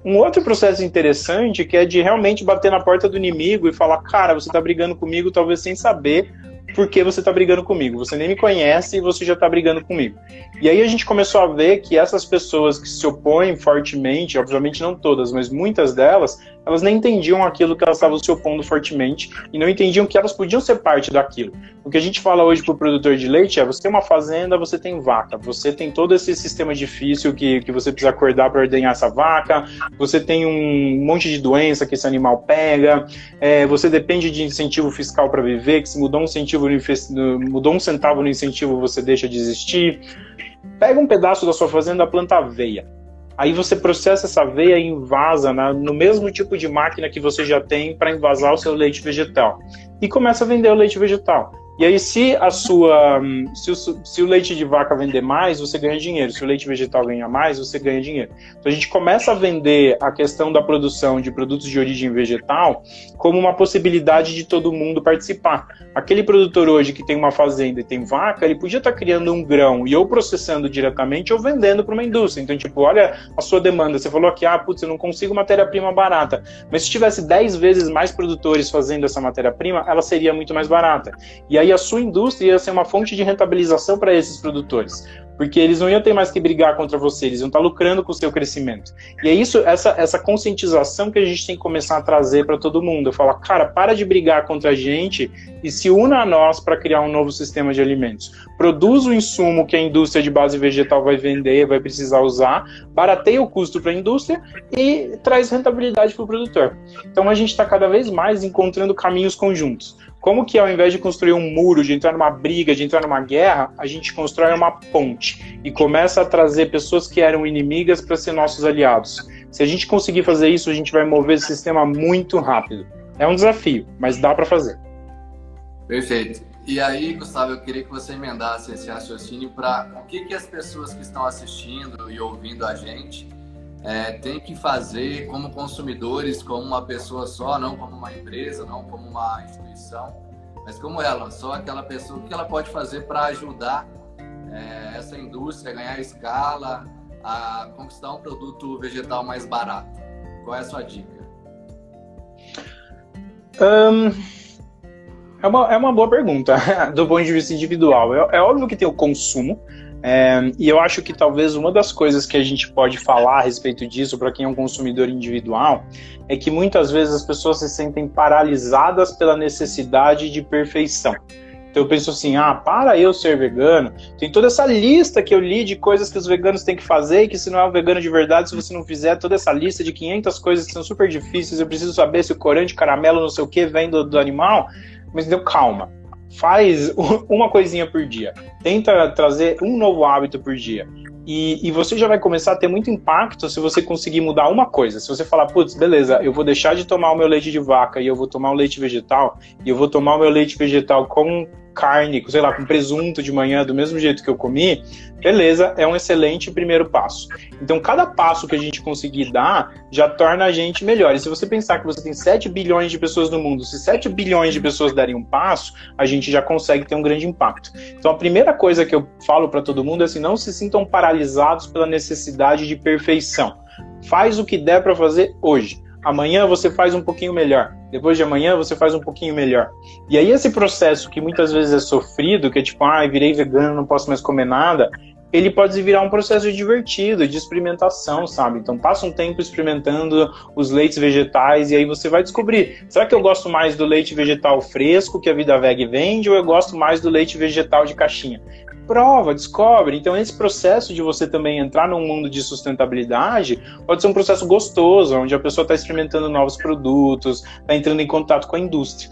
um outro processo interessante que é de realmente bater na porta do inimigo e falar, cara, você está brigando comigo talvez sem saber por que você está brigando comigo. Você nem me conhece e você já está brigando comigo. E aí a gente começou a ver que essas pessoas que se opõem fortemente, obviamente não todas, mas muitas delas, elas nem entendiam aquilo que elas estavam se opondo fortemente e não entendiam que elas podiam ser parte daquilo. O que a gente fala hoje para o produtor de leite é: você tem uma fazenda, você tem vaca, você tem todo esse sistema difícil que, que você precisa acordar para ordenhar essa vaca, você tem um monte de doença que esse animal pega, é, você depende de incentivo fiscal para viver, que se mudou um, incentivo mudou um centavo no incentivo, você deixa de existir. Pega um pedaço da sua fazenda, planta aveia Aí você processa essa aveia e invasa na, no mesmo tipo de máquina que você já tem para invasar o seu leite vegetal. E começa a vender o leite vegetal. E aí, se a sua. Se o, se o, leite de vaca vender mais, você ganha dinheiro. Se o leite vegetal ganha mais, você ganha dinheiro. Então a gente começa a vender a questão da produção de produtos de origem vegetal como uma possibilidade de todo mundo participar. Aquele produtor hoje que tem uma fazenda e tem vaca, ele podia estar criando um grão e ou processando diretamente ou vendendo para uma indústria. Então, tipo, olha a sua demanda. Você falou que, ah, putz, eu não consigo matéria-prima barata. Mas se tivesse 10 vezes mais produtores fazendo essa matéria-prima, ela seria muito mais barata. E aí a sua indústria ia ser uma fonte de rentabilização para esses produtores. Porque eles não iam ter mais que brigar contra você, eles iam estar lucrando com o seu crescimento. E é isso, essa, essa conscientização que a gente tem que começar a trazer para todo mundo. Falo, cara, para de brigar contra a gente e se una a nós para criar um novo sistema de alimentos. Produz o insumo que a indústria de base vegetal vai vender, vai precisar usar, barateia o custo para a indústria e traz rentabilidade para o produtor. Então a gente está cada vez mais encontrando caminhos conjuntos. Como que ao invés de construir um muro, de entrar numa briga, de entrar numa guerra, a gente constrói uma ponte e começa a trazer pessoas que eram inimigas para ser nossos aliados. Se a gente conseguir fazer isso, a gente vai mover esse sistema muito rápido. É um desafio, mas dá para fazer. Perfeito. E aí, Gustavo, eu queria que você emendasse esse raciocínio para o que, que as pessoas que estão assistindo e ouvindo a gente é, tem que fazer como consumidores, como uma pessoa só, não como uma empresa, não como uma instituição, mas como ela, só aquela pessoa, o que ela pode fazer para ajudar é, essa indústria a ganhar escala, a conquistar um produto vegetal mais barato? Qual é a sua dica? Um, é, uma, é uma boa pergunta, (laughs) do ponto de vista individual. É, é óbvio que tem o consumo, é, e eu acho que talvez uma das coisas que a gente pode falar a respeito disso para quem é um consumidor individual é que muitas vezes as pessoas se sentem paralisadas pela necessidade de perfeição. Então eu penso assim, ah, para eu ser vegano, tem toda essa lista que eu li de coisas que os veganos têm que fazer e que se não é um vegano de verdade, se você não fizer toda essa lista de 500 coisas que são super difíceis, eu preciso saber se o corante, caramelo, não sei o que, vem do, do animal, mas deu calma faz uma coisinha por dia. Tenta trazer um novo hábito por dia. E, e, você já vai começar a ter muito impacto se você conseguir mudar uma coisa. Se você falar, putz, beleza, eu vou deixar de tomar o meu leite de vaca e eu vou tomar o leite vegetal, e eu vou tomar o meu leite vegetal com carne, sei lá, com presunto de manhã, do mesmo jeito que eu comi, beleza, é um excelente primeiro passo. Então, cada passo que a gente conseguir dar já torna a gente melhor. E se você pensar que você tem 7 bilhões de pessoas no mundo, se 7 bilhões de pessoas derem um passo, a gente já consegue ter um grande impacto. Então, a primeira coisa que eu falo para todo mundo é assim: não se sintam paralisados pela necessidade de perfeição. Faz o que der para fazer hoje. Amanhã você faz um pouquinho melhor. Depois de amanhã você faz um pouquinho melhor. E aí esse processo que muitas vezes é sofrido, que é tipo, ah, virei vegano, não posso mais comer nada, ele pode virar um processo divertido, de experimentação, sabe? Então passa um tempo experimentando os leites vegetais e aí você vai descobrir, será que eu gosto mais do leite vegetal fresco que a Vida Veg vende ou eu gosto mais do leite vegetal de caixinha? Prova, descobre. Então, esse processo de você também entrar num mundo de sustentabilidade pode ser um processo gostoso, onde a pessoa está experimentando novos produtos, está entrando em contato com a indústria.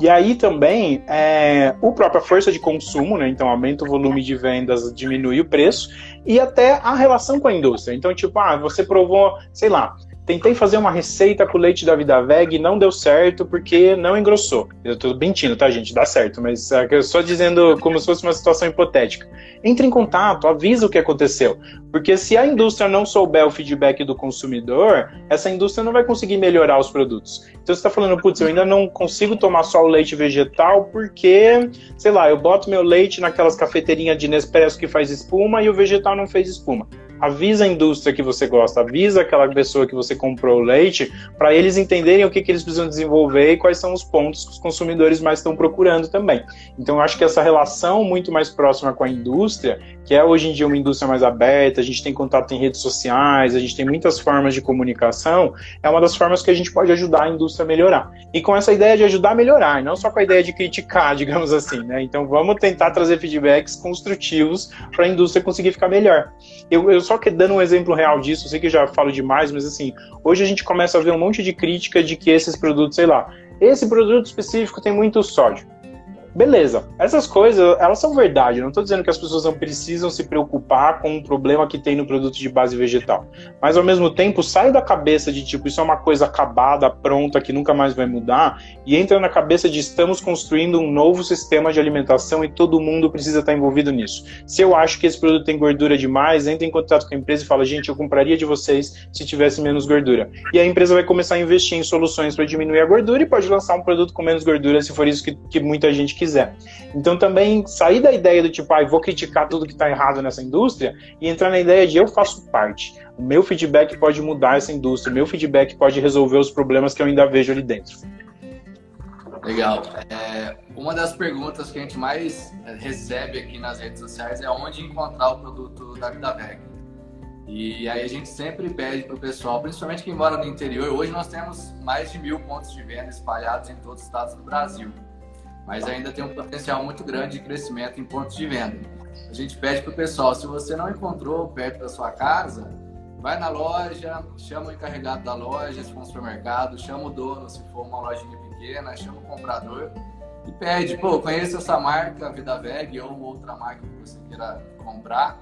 E aí também é, o própria força de consumo, né? Então aumenta o volume de vendas, diminui o preço, e até a relação com a indústria. Então, tipo, ah, você provou, sei lá, tentei fazer uma receita com leite da Vida Veg e não deu certo porque não engrossou. Eu tô mentindo, tá, gente? Dá certo, mas é, eu só dizendo como se fosse uma situação hipotética. Entre em contato, avisa o que aconteceu. Porque se a indústria não souber o feedback do consumidor, essa indústria não vai conseguir melhorar os produtos. Então você está falando, putz, eu ainda não consigo tomar só o leite vegetal porque, sei lá, eu boto meu leite naquelas cafeteirinhas de Nespresso que faz espuma e o vegetal não fez espuma avisa a indústria que você gosta, avisa aquela pessoa que você comprou o leite, para eles entenderem o que, que eles precisam desenvolver e quais são os pontos que os consumidores mais estão procurando também. Então, eu acho que essa relação muito mais próxima com a indústria, que é hoje em dia uma indústria mais aberta, a gente tem contato em redes sociais, a gente tem muitas formas de comunicação, é uma das formas que a gente pode ajudar a indústria a melhorar. E com essa ideia de ajudar a melhorar, não só com a ideia de criticar, (laughs) digamos assim, né? Então, vamos tentar trazer feedbacks construtivos para a indústria conseguir ficar melhor. Eu, eu só que dando um exemplo real disso, eu sei que já falo demais, mas assim, hoje a gente começa a ver um monte de crítica de que esses produtos, sei lá, esse produto específico tem muito sódio. Beleza, essas coisas, elas são verdade. não estou dizendo que as pessoas não precisam se preocupar com o problema que tem no produto de base vegetal. Mas ao mesmo tempo, sai da cabeça de tipo, isso é uma coisa acabada, pronta, que nunca mais vai mudar, e entra na cabeça de estamos construindo um novo sistema de alimentação e todo mundo precisa estar envolvido nisso. Se eu acho que esse produto tem gordura demais, entra em contato com a empresa e fala, gente, eu compraria de vocês se tivesse menos gordura. E a empresa vai começar a investir em soluções para diminuir a gordura e pode lançar um produto com menos gordura, se for isso que, que muita gente quiser. Então também sair da ideia do tipo, ah, vou criticar tudo que está errado nessa indústria e entrar na ideia de eu faço parte. O meu feedback pode mudar essa indústria, o meu feedback pode resolver os problemas que eu ainda vejo ali dentro. Legal. É, uma das perguntas que a gente mais é, recebe aqui nas redes sociais é onde encontrar o produto da Vida Veg. E aí a gente sempre pede para o pessoal, principalmente quem mora no interior, hoje nós temos mais de mil pontos de venda espalhados em todos os estados do Brasil mas ainda tem um potencial muito grande de crescimento em pontos de venda. A gente pede para o pessoal, se você não encontrou perto da sua casa, vai na loja, chama o encarregado da loja, se for um supermercado, chama o dono, se for uma lojinha pequena, chama o comprador e pede, pô, conheça essa marca Vida Veg ou outra marca que você queira comprar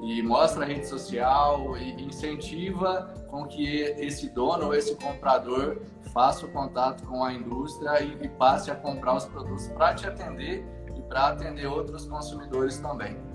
e mostra a rede social e incentiva com que esse dono ou esse comprador faça o contato com a indústria e, e passe a comprar os produtos para te atender e para atender outros consumidores também.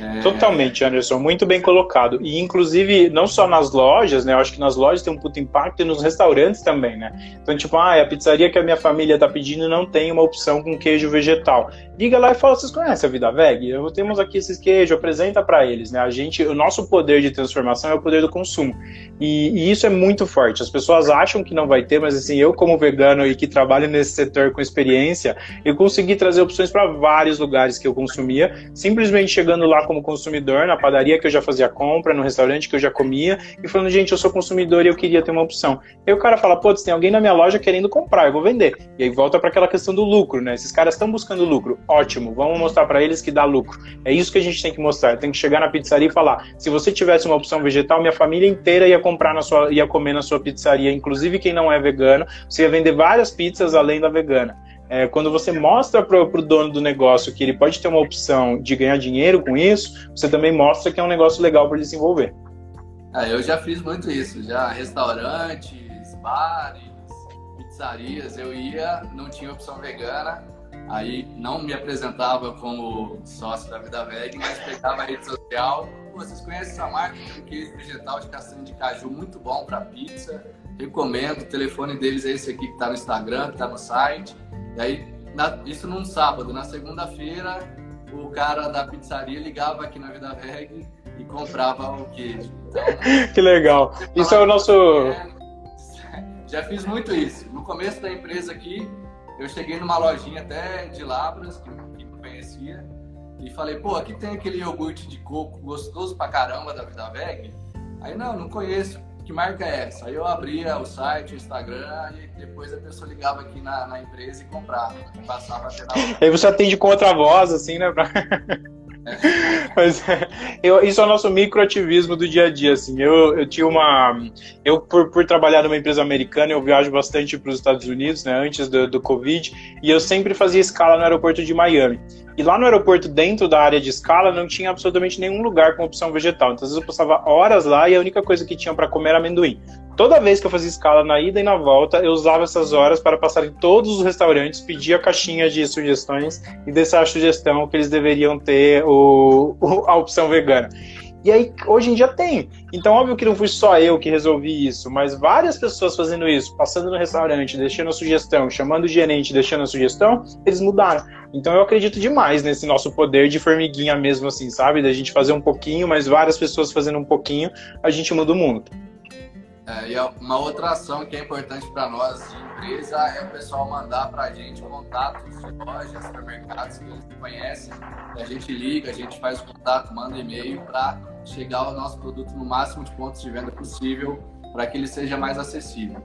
É... Totalmente, Anderson, muito bem colocado. E inclusive, não só nas lojas, né? Eu acho que nas lojas tem um puto impacto e nos restaurantes também, né? Então, tipo, ah, a pizzaria que a minha família tá pedindo não tem uma opção com queijo vegetal. Liga lá e fala, vocês conhecem a Vida Veg? Temos aqui esses queijos, apresenta para eles, né? A gente, o nosso poder de transformação é o poder do consumo. E, e, isso é muito forte. As pessoas acham que não vai ter, mas assim, eu como vegano e que trabalho nesse setor com experiência, eu consegui trazer opções para vários lugares que eu consumia, simplesmente chegando lá como consumidor, na padaria que eu já fazia compra, no restaurante que eu já comia, e falando, gente, eu sou consumidor e eu queria ter uma opção. Aí o cara fala, pô, tem alguém na minha loja querendo comprar, eu vou vender. E aí volta para aquela questão do lucro, né? Esses caras estão buscando lucro, ótimo, vamos mostrar para eles que dá lucro. É isso que a gente tem que mostrar. Tem que chegar na pizzaria e falar, se você tivesse uma opção vegetal, minha família inteira ia comprar na sua, ia comer na sua pizzaria, inclusive quem não é vegano, você ia vender várias pizzas além da vegana é, quando você mostra para o dono do negócio que ele pode ter uma opção de ganhar dinheiro com isso, você também mostra que é um negócio legal para desenvolver. Ah, eu já fiz muito isso, já restaurantes, bares, pizzarias, eu ia, não tinha opção vegana, aí não me apresentava como sócio da Vida Veg, mas pegava a rede social, vocês conhecem essa marca, tem um queijo vegetal de castanha de caju muito bom para pizza, recomendo, o telefone deles é esse aqui que está no Instagram, que está no site, e aí, na, isso num sábado. Na segunda-feira, o cara da pizzaria ligava aqui na Vida Veg e comprava o queijo. Então, (laughs) que legal. Isso é o nosso. Já fiz muito isso. No começo da empresa aqui, eu cheguei numa lojinha até de Labras, que, que não conhecia, e falei, pô, aqui tem aquele iogurte de coco gostoso pra caramba da Vida Veg. Aí, não, não conheço que marca é essa? Aí eu abria o site, o Instagram, e depois a pessoa ligava aqui na, na empresa e comprava, passava até na hora. Aí você atende com outra voz, assim, né? (laughs) (laughs) Mas eu, isso é o nosso microativismo do dia a dia, assim. Eu, eu tinha uma. Eu, por, por trabalhar numa empresa americana, eu viajo bastante para os Estados Unidos, né? Antes do, do Covid, e eu sempre fazia escala no aeroporto de Miami. E lá no aeroporto, dentro da área de escala, não tinha absolutamente nenhum lugar com opção vegetal. Então, às vezes eu passava horas lá e a única coisa que tinha para comer era amendoim. Toda vez que eu fazia escala na ida e na volta, eu usava essas horas para passar em todos os restaurantes, pedir a caixinha de sugestões e deixar a sugestão que eles deveriam ter o, a opção vegana. E aí, hoje em dia tem. Então, óbvio que não fui só eu que resolvi isso, mas várias pessoas fazendo isso, passando no restaurante, deixando a sugestão, chamando o gerente, deixando a sugestão, eles mudaram. Então, eu acredito demais nesse nosso poder de formiguinha mesmo, assim, sabe? Da gente fazer um pouquinho, mas várias pessoas fazendo um pouquinho, a gente muda o mundo. É, e uma outra ação que é importante para nós de empresa é o pessoal mandar para a gente contatos de lojas, supermercados que eles conhecem. A gente liga, a gente faz o contato, manda e-mail para chegar o nosso produto no máximo de pontos de venda possível para que ele seja mais acessível.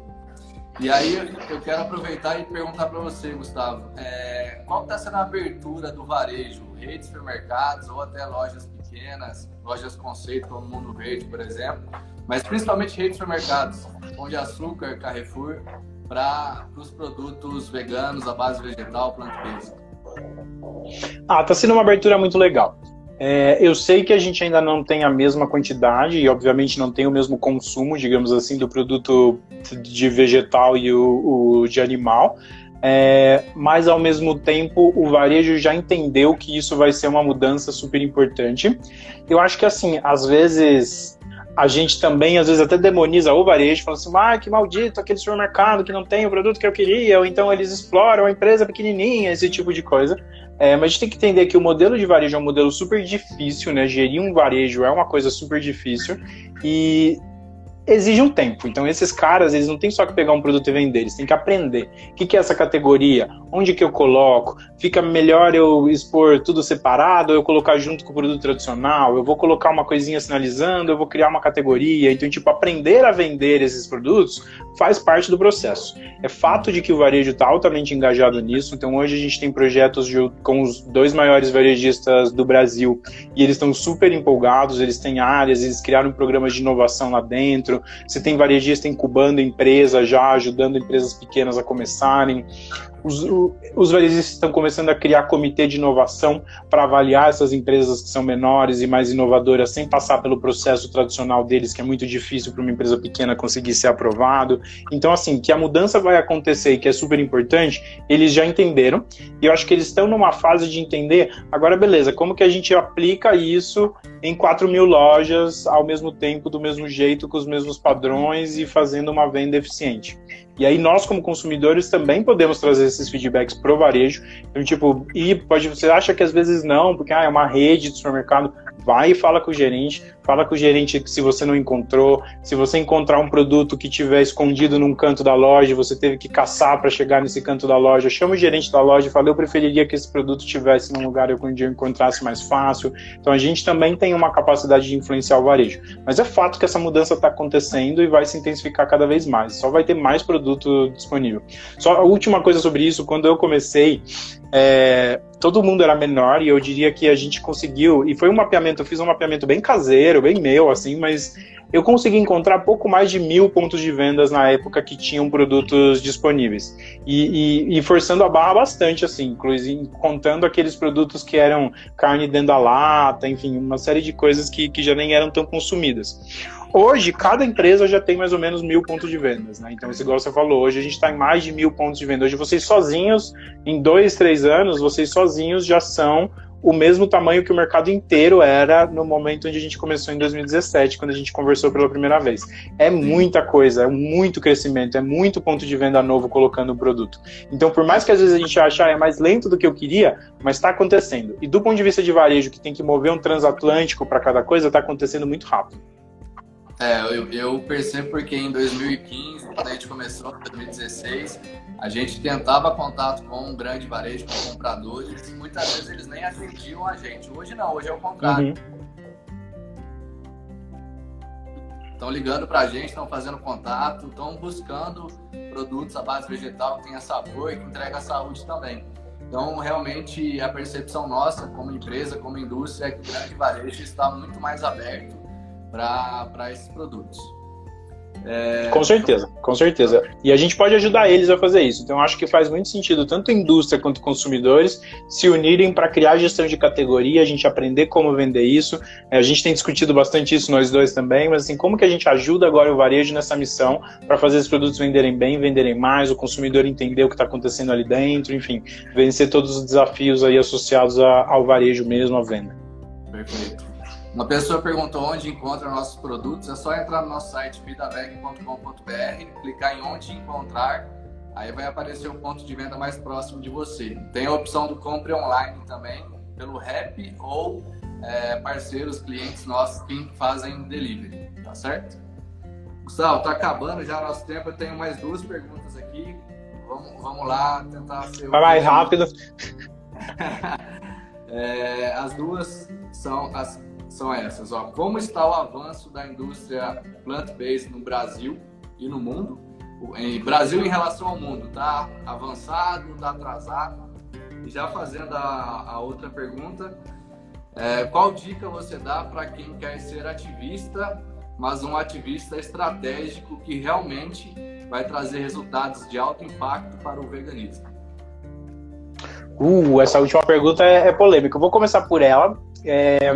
E aí eu quero aproveitar e perguntar para você, Gustavo, é, qual está sendo a abertura do varejo, redes de supermercados ou até lojas pequenas, lojas conceito como Mundo Verde, por exemplo, mas principalmente redes de supermercados, Pão de Açúcar, Carrefour, para os produtos veganos, a base vegetal, plant-based? Ah, está sendo uma abertura muito legal. É, eu sei que a gente ainda não tem a mesma quantidade e, obviamente, não tem o mesmo consumo, digamos assim, do produto de vegetal e o, o de animal. É, mas ao mesmo tempo o varejo já entendeu que isso vai ser uma mudança super importante. Eu acho que assim, às vezes a gente também, às vezes, até demoniza o varejo, falando assim, ah, que maldito aquele supermercado que não tem o produto que eu queria, ou então eles exploram a empresa pequenininha, esse tipo de coisa. É, mas a gente tem que entender que o modelo de varejo é um modelo super difícil, né? Gerir um varejo é uma coisa super difícil e exige um tempo. Então, esses caras, eles não têm só que pegar um produto e vender, eles têm que aprender. O que, que é essa categoria? Onde que eu coloco? Fica melhor eu expor tudo separado, ou eu colocar junto com o produto tradicional? Eu vou colocar uma coisinha sinalizando, eu vou criar uma categoria. Então, tipo, aprender a vender esses produtos faz parte do processo. É fato de que o varejo está altamente engajado nisso. Então, hoje a gente tem projetos de, com os dois maiores varejistas do Brasil e eles estão super empolgados, eles têm áreas, eles criaram programas de inovação lá dentro você tem varejista incubando empresa já, ajudando empresas pequenas a começarem. Os, os varejistas estão começando a criar comitê de inovação para avaliar essas empresas que são menores e mais inovadoras sem passar pelo processo tradicional deles, que é muito difícil para uma empresa pequena conseguir ser aprovado. Então, assim, que a mudança vai acontecer e que é super importante, eles já entenderam. E eu acho que eles estão numa fase de entender, agora beleza, como que a gente aplica isso em 4 mil lojas ao mesmo tempo, do mesmo jeito, com os mesmos padrões e fazendo uma venda eficiente. E aí nós, como consumidores, também podemos trazer esses feedbacks pro varejo. Então, tipo, e pode, você acha que às vezes não, porque ah, é uma rede de supermercado vai e fala com o gerente, fala com o gerente que se você não encontrou, se você encontrar um produto que tiver escondido num canto da loja, você teve que caçar para chegar nesse canto da loja, chama o gerente da loja e fala, eu preferiria que esse produto tivesse num lugar onde eu encontrasse mais fácil. Então a gente também tem uma capacidade de influenciar o varejo. Mas é fato que essa mudança está acontecendo e vai se intensificar cada vez mais. Só vai ter mais produto disponível. Só a última coisa sobre isso, quando eu comecei, é, todo mundo era menor e eu diria que a gente conseguiu, e foi um mapeamento, eu fiz um mapeamento bem caseiro, bem meu, assim, mas eu consegui encontrar pouco mais de mil pontos de vendas na época que tinham produtos disponíveis. E, e, e forçando a barra bastante, assim, inclusive contando aqueles produtos que eram carne dentro da lata, enfim, uma série de coisas que, que já nem eram tão consumidas. Hoje, cada empresa já tem mais ou menos mil pontos de vendas, né? Então, esse igual você falou, hoje a gente está em mais de mil pontos de venda. Hoje, vocês sozinhos, em dois, três anos, vocês sozinhos já são o mesmo tamanho que o mercado inteiro era no momento onde a gente começou em 2017, quando a gente conversou pela primeira vez. É muita coisa, é muito crescimento, é muito ponto de venda novo colocando o produto. Então, por mais que às vezes a gente ache, ah, é mais lento do que eu queria, mas está acontecendo. E do ponto de vista de varejo, que tem que mover um transatlântico para cada coisa, está acontecendo muito rápido. É, eu, eu, percebo porque em 2015, quando a gente começou, em 2016, a gente tentava contato com um grande varejo, com compradores, e muitas vezes eles nem atendiam a gente. Hoje não, hoje é o contrário. Estão uhum. ligando para a gente, estão fazendo contato, estão buscando produtos à base vegetal que tenha sabor e que entrega saúde também. Então, realmente, a percepção nossa como empresa, como indústria, é que o grande varejo está muito mais aberto para esses produtos. É... Com certeza, com certeza. E a gente pode ajudar eles a fazer isso. Então, acho que faz muito sentido tanto a indústria quanto consumidores se unirem para criar gestão de categoria, a gente aprender como vender isso. É, a gente tem discutido bastante isso nós dois também, mas assim, como que a gente ajuda agora o varejo nessa missão para fazer os produtos venderem bem, venderem mais, o consumidor entender o que está acontecendo ali dentro, enfim, vencer todos os desafios aí associados a, ao varejo mesmo, à venda. Perfeito. Uma pessoa perguntou onde encontra nossos produtos. É só entrar no nosso site vidavec.com.br, clicar em onde encontrar, aí vai aparecer o ponto de venda mais próximo de você. Tem a opção do compre online também, pelo Rap ou é, parceiros, clientes nossos que fazem delivery, tá certo? Gustavo, tá acabando já nosso tempo. Eu tenho mais duas perguntas aqui. Vamos, vamos lá tentar ser. Vai mais rápido. (laughs) é, as duas são as são essas. Ó. Como está o avanço da indústria plant-based no Brasil e no mundo? Em Brasil em relação ao mundo, tá avançado, tá atrasado? E já fazendo a, a outra pergunta, é, qual dica você dá para quem quer ser ativista, mas um ativista estratégico que realmente vai trazer resultados de alto impacto para o veganismo? Uh, essa última pergunta é, é polêmica. Eu vou começar por ela. É,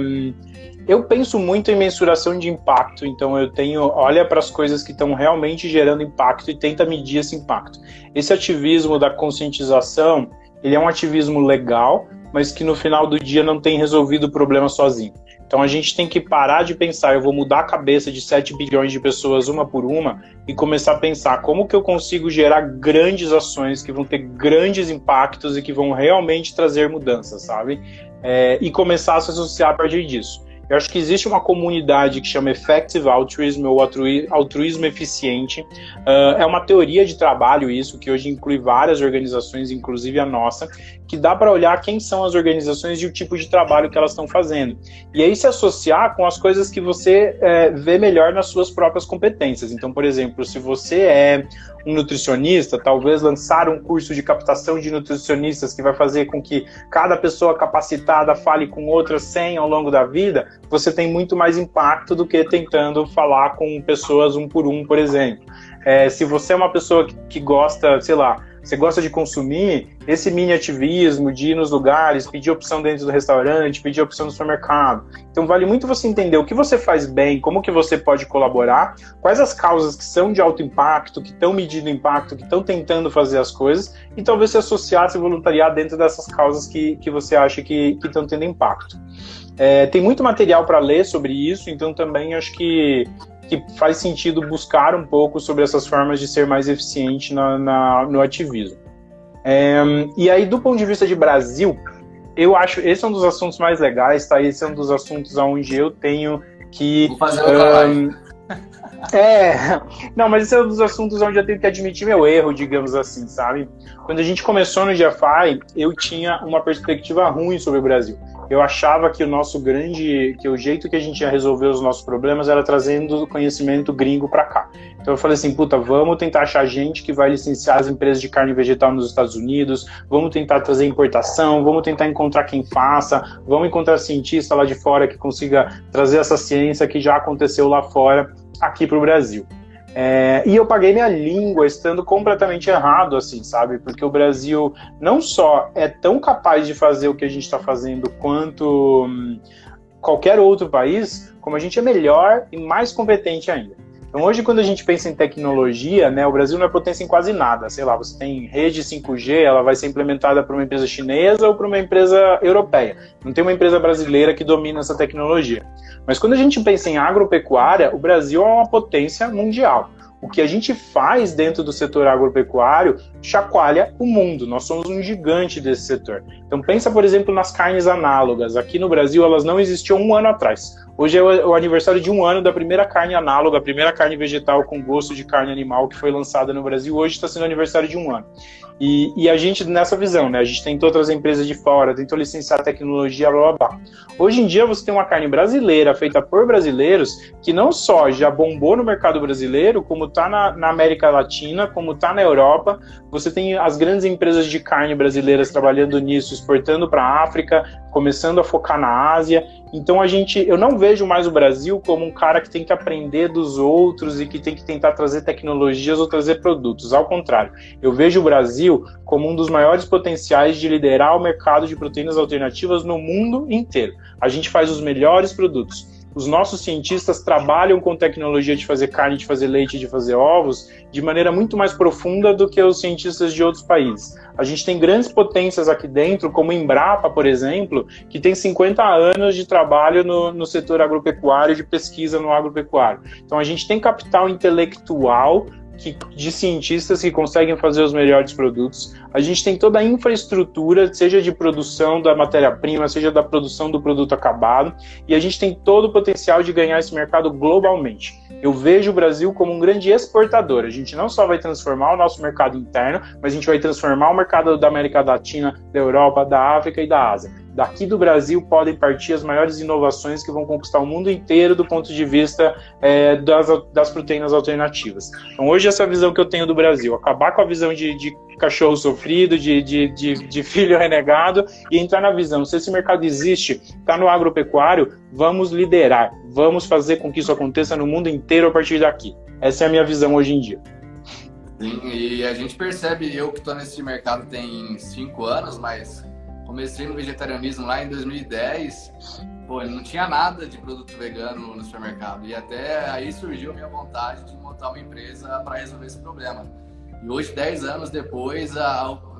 eu penso muito em mensuração de impacto, então eu tenho, olha para as coisas que estão realmente gerando impacto e tenta medir esse impacto. Esse ativismo da conscientização, ele é um ativismo legal, mas que no final do dia não tem resolvido o problema sozinho. Então a gente tem que parar de pensar, eu vou mudar a cabeça de 7 bilhões de pessoas uma por uma e começar a pensar como que eu consigo gerar grandes ações que vão ter grandes impactos e que vão realmente trazer mudanças, sabe? É, e começar a se associar a partir disso. Eu acho que existe uma comunidade que chama Effective Altruism ou altruísmo eficiente. Uh, é uma teoria de trabalho isso, que hoje inclui várias organizações, inclusive a nossa, que dá para olhar quem são as organizações e o tipo de trabalho que elas estão fazendo. E aí se associar com as coisas que você é, vê melhor nas suas próprias competências. Então, por exemplo, se você é um nutricionista, talvez lançar um curso de captação de nutricionistas que vai fazer com que cada pessoa capacitada fale com outras 100 ao longo da vida, você tem muito mais impacto do que tentando falar com pessoas um por um, por exemplo. É, se você é uma pessoa que, que gosta, sei lá, você gosta de consumir, esse mini ativismo de ir nos lugares, pedir opção dentro do restaurante, pedir opção no supermercado. Então vale muito você entender o que você faz bem, como que você pode colaborar, quais as causas que são de alto impacto, que estão medindo impacto, que estão tentando fazer as coisas, e talvez se associar, se voluntariar dentro dessas causas que, que você acha que estão tendo impacto. É, tem muito material para ler sobre isso, então também acho que que faz sentido buscar um pouco sobre essas formas de ser mais eficiente na, na no ativismo. É, e aí, do ponto de vista de Brasil, eu acho esse é um dos assuntos mais legais, tá? Esse é um dos assuntos onde eu tenho que. Vou fazer um, (laughs) É, não, mas esse é um dos assuntos onde eu tenho que admitir meu erro, digamos assim, sabe? Quando a gente começou no GFI, eu tinha uma perspectiva ruim sobre o Brasil eu achava que o nosso grande, que o jeito que a gente ia resolver os nossos problemas era trazendo conhecimento gringo para cá. Então eu falei assim, puta, vamos tentar achar gente que vai licenciar as empresas de carne vegetal nos Estados Unidos, vamos tentar trazer importação, vamos tentar encontrar quem faça, vamos encontrar cientista lá de fora que consiga trazer essa ciência que já aconteceu lá fora aqui para o Brasil. É, e eu paguei minha língua estando completamente errado, assim, sabe? Porque o Brasil não só é tão capaz de fazer o que a gente está fazendo quanto hum, qualquer outro país, como a gente é melhor e mais competente ainda. Então, hoje, quando a gente pensa em tecnologia, né, o Brasil não é potência em quase nada. Sei lá, você tem rede 5G, ela vai ser implementada por uma empresa chinesa ou por uma empresa europeia. Não tem uma empresa brasileira que domina essa tecnologia. Mas quando a gente pensa em agropecuária, o Brasil é uma potência mundial. O que a gente faz dentro do setor agropecuário chacoalha o mundo. Nós somos um gigante desse setor. Então pensa, por exemplo, nas carnes análogas. Aqui no Brasil elas não existiam um ano atrás. Hoje é o aniversário de um ano da primeira carne análoga, a primeira carne vegetal com gosto de carne animal que foi lançada no Brasil. Hoje está sendo aniversário de um ano. E, e, a gente, nessa visão, né? A gente tentou trazer empresas de fora, tentou licenciar tecnologia, blá blá blá. Hoje em dia você tem uma carne brasileira, feita por brasileiros, que não só já bombou no mercado brasileiro, como está na, na, América Latina, como está na Europa. Você tem as grandes empresas de carne brasileiras trabalhando nisso, exportando para a África, começando a focar na Ásia. Então a gente, eu não vejo mais o Brasil como um cara que tem que aprender dos outros e que tem que tentar trazer tecnologias ou trazer produtos. Ao contrário, eu vejo o Brasil como um dos maiores potenciais de liderar o mercado de proteínas alternativas no mundo inteiro. A gente faz os melhores produtos os nossos cientistas trabalham com tecnologia de fazer carne, de fazer leite, de fazer ovos, de maneira muito mais profunda do que os cientistas de outros países. A gente tem grandes potências aqui dentro, como Embrapa, por exemplo, que tem 50 anos de trabalho no, no setor agropecuário, de pesquisa no agropecuário. Então a gente tem capital intelectual que, de cientistas que conseguem fazer os melhores produtos. A gente tem toda a infraestrutura, seja de produção da matéria-prima, seja da produção do produto acabado, e a gente tem todo o potencial de ganhar esse mercado globalmente. Eu vejo o Brasil como um grande exportador. A gente não só vai transformar o nosso mercado interno, mas a gente vai transformar o mercado da América Latina, da Europa, da África e da Ásia daqui do Brasil podem partir as maiores inovações que vão conquistar o mundo inteiro do ponto de vista é, das, das proteínas alternativas. Então, hoje, essa visão que eu tenho do Brasil, acabar com a visão de, de cachorro sofrido, de, de, de, de, filho renegado e entrar na visão: se esse mercado existe, está no agropecuário, vamos liderar, vamos fazer com que isso aconteça no mundo inteiro a partir daqui. Essa é a minha visão hoje em dia. Sim, e a gente percebe, eu que estou nesse mercado tem cinco anos, mas comecei no vegetarianismo lá em 2010. Pô, não tinha nada de produto vegano no supermercado. E até aí surgiu a minha vontade de montar uma empresa para resolver esse problema. E hoje, 10 anos depois,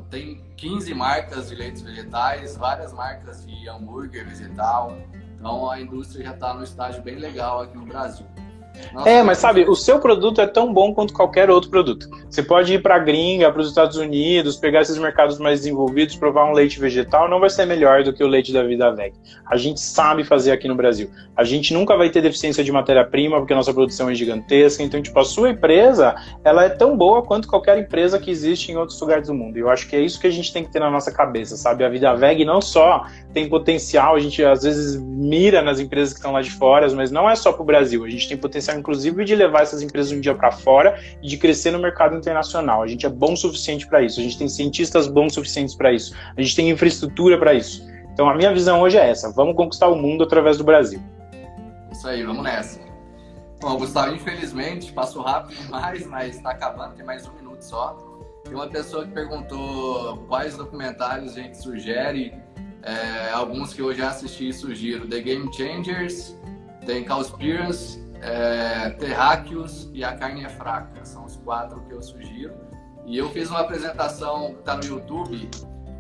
tem 15 marcas de leites vegetais, várias marcas de hambúrguer vegetal. Então a indústria já está no estágio bem legal aqui no Brasil. É, mas sabe, o seu produto é tão bom quanto qualquer outro produto. Você pode ir para a gringa, para os Estados Unidos, pegar esses mercados mais desenvolvidos, provar um leite vegetal, não vai ser melhor do que o leite da vida veg. A gente sabe fazer aqui no Brasil. A gente nunca vai ter deficiência de matéria-prima, porque a nossa produção é gigantesca. Então, tipo, a sua empresa, ela é tão boa quanto qualquer empresa que existe em outros lugares do mundo. E eu acho que é isso que a gente tem que ter na nossa cabeça, sabe? A vida veg não só tem potencial, a gente às vezes mira nas empresas que estão lá de fora, mas não é só para o Brasil. A gente tem potencial, inclusive, de levar essas empresas um dia para fora e de crescer no mercado internacional. A gente é bom o suficiente para isso. A gente tem cientistas bons o suficientes para isso. A gente tem infraestrutura para isso. Então, a minha visão hoje é essa: vamos conquistar o mundo através do Brasil. Isso aí, vamos nessa. Bom, Gustavo, infelizmente, passou rápido demais, mas está acabando, tem mais um minuto só. Tem uma pessoa que perguntou quais documentários a gente sugere é, alguns que eu já assisti e sugiro: The Game Changers, tem Cowspiracy, é, Terráqueos e A Carne é Fraca. São os quatro que eu sugiro. E eu fiz uma apresentação que está no YouTube.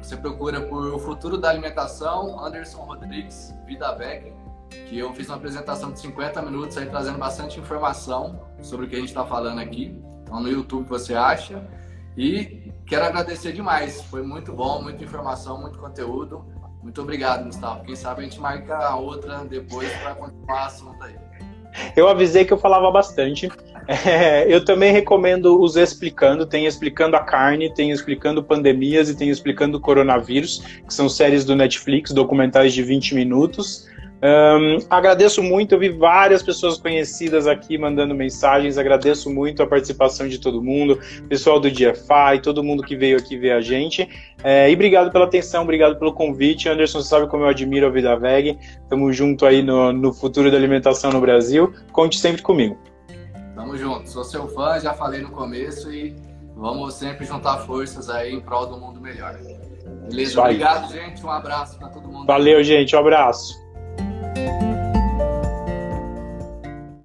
Você procura por O Futuro da Alimentação, Anderson Rodrigues, Vida Veg, que eu fiz uma apresentação de 50 minutos aí trazendo bastante informação sobre o que a gente está falando aqui. Então no YouTube você acha. E quero agradecer demais. Foi muito bom, muita informação, muito conteúdo. Muito obrigado, Gustavo. Quem sabe a gente marca outra depois para continuar o assunto aí. Eu avisei que eu falava bastante. É, eu também recomendo os Explicando. Tem Explicando a Carne, tem Explicando Pandemias e tem Explicando Coronavírus, que são séries do Netflix, documentais de 20 minutos. Um, agradeço muito, eu vi várias pessoas conhecidas aqui mandando mensagens, agradeço muito a participação de todo mundo, pessoal do DFI, todo mundo que veio aqui ver a gente. É, e obrigado pela atenção, obrigado pelo convite. Anderson, você sabe como eu admiro a Vida Veg. Tamo junto aí no, no futuro da alimentação no Brasil. Conte sempre comigo. Tamo junto, sou seu fã, já falei no começo e vamos sempre juntar forças aí em prol do mundo melhor. Beleza? Obrigado, gente. Um abraço para todo mundo. Valeu, gente. Um abraço. Bye.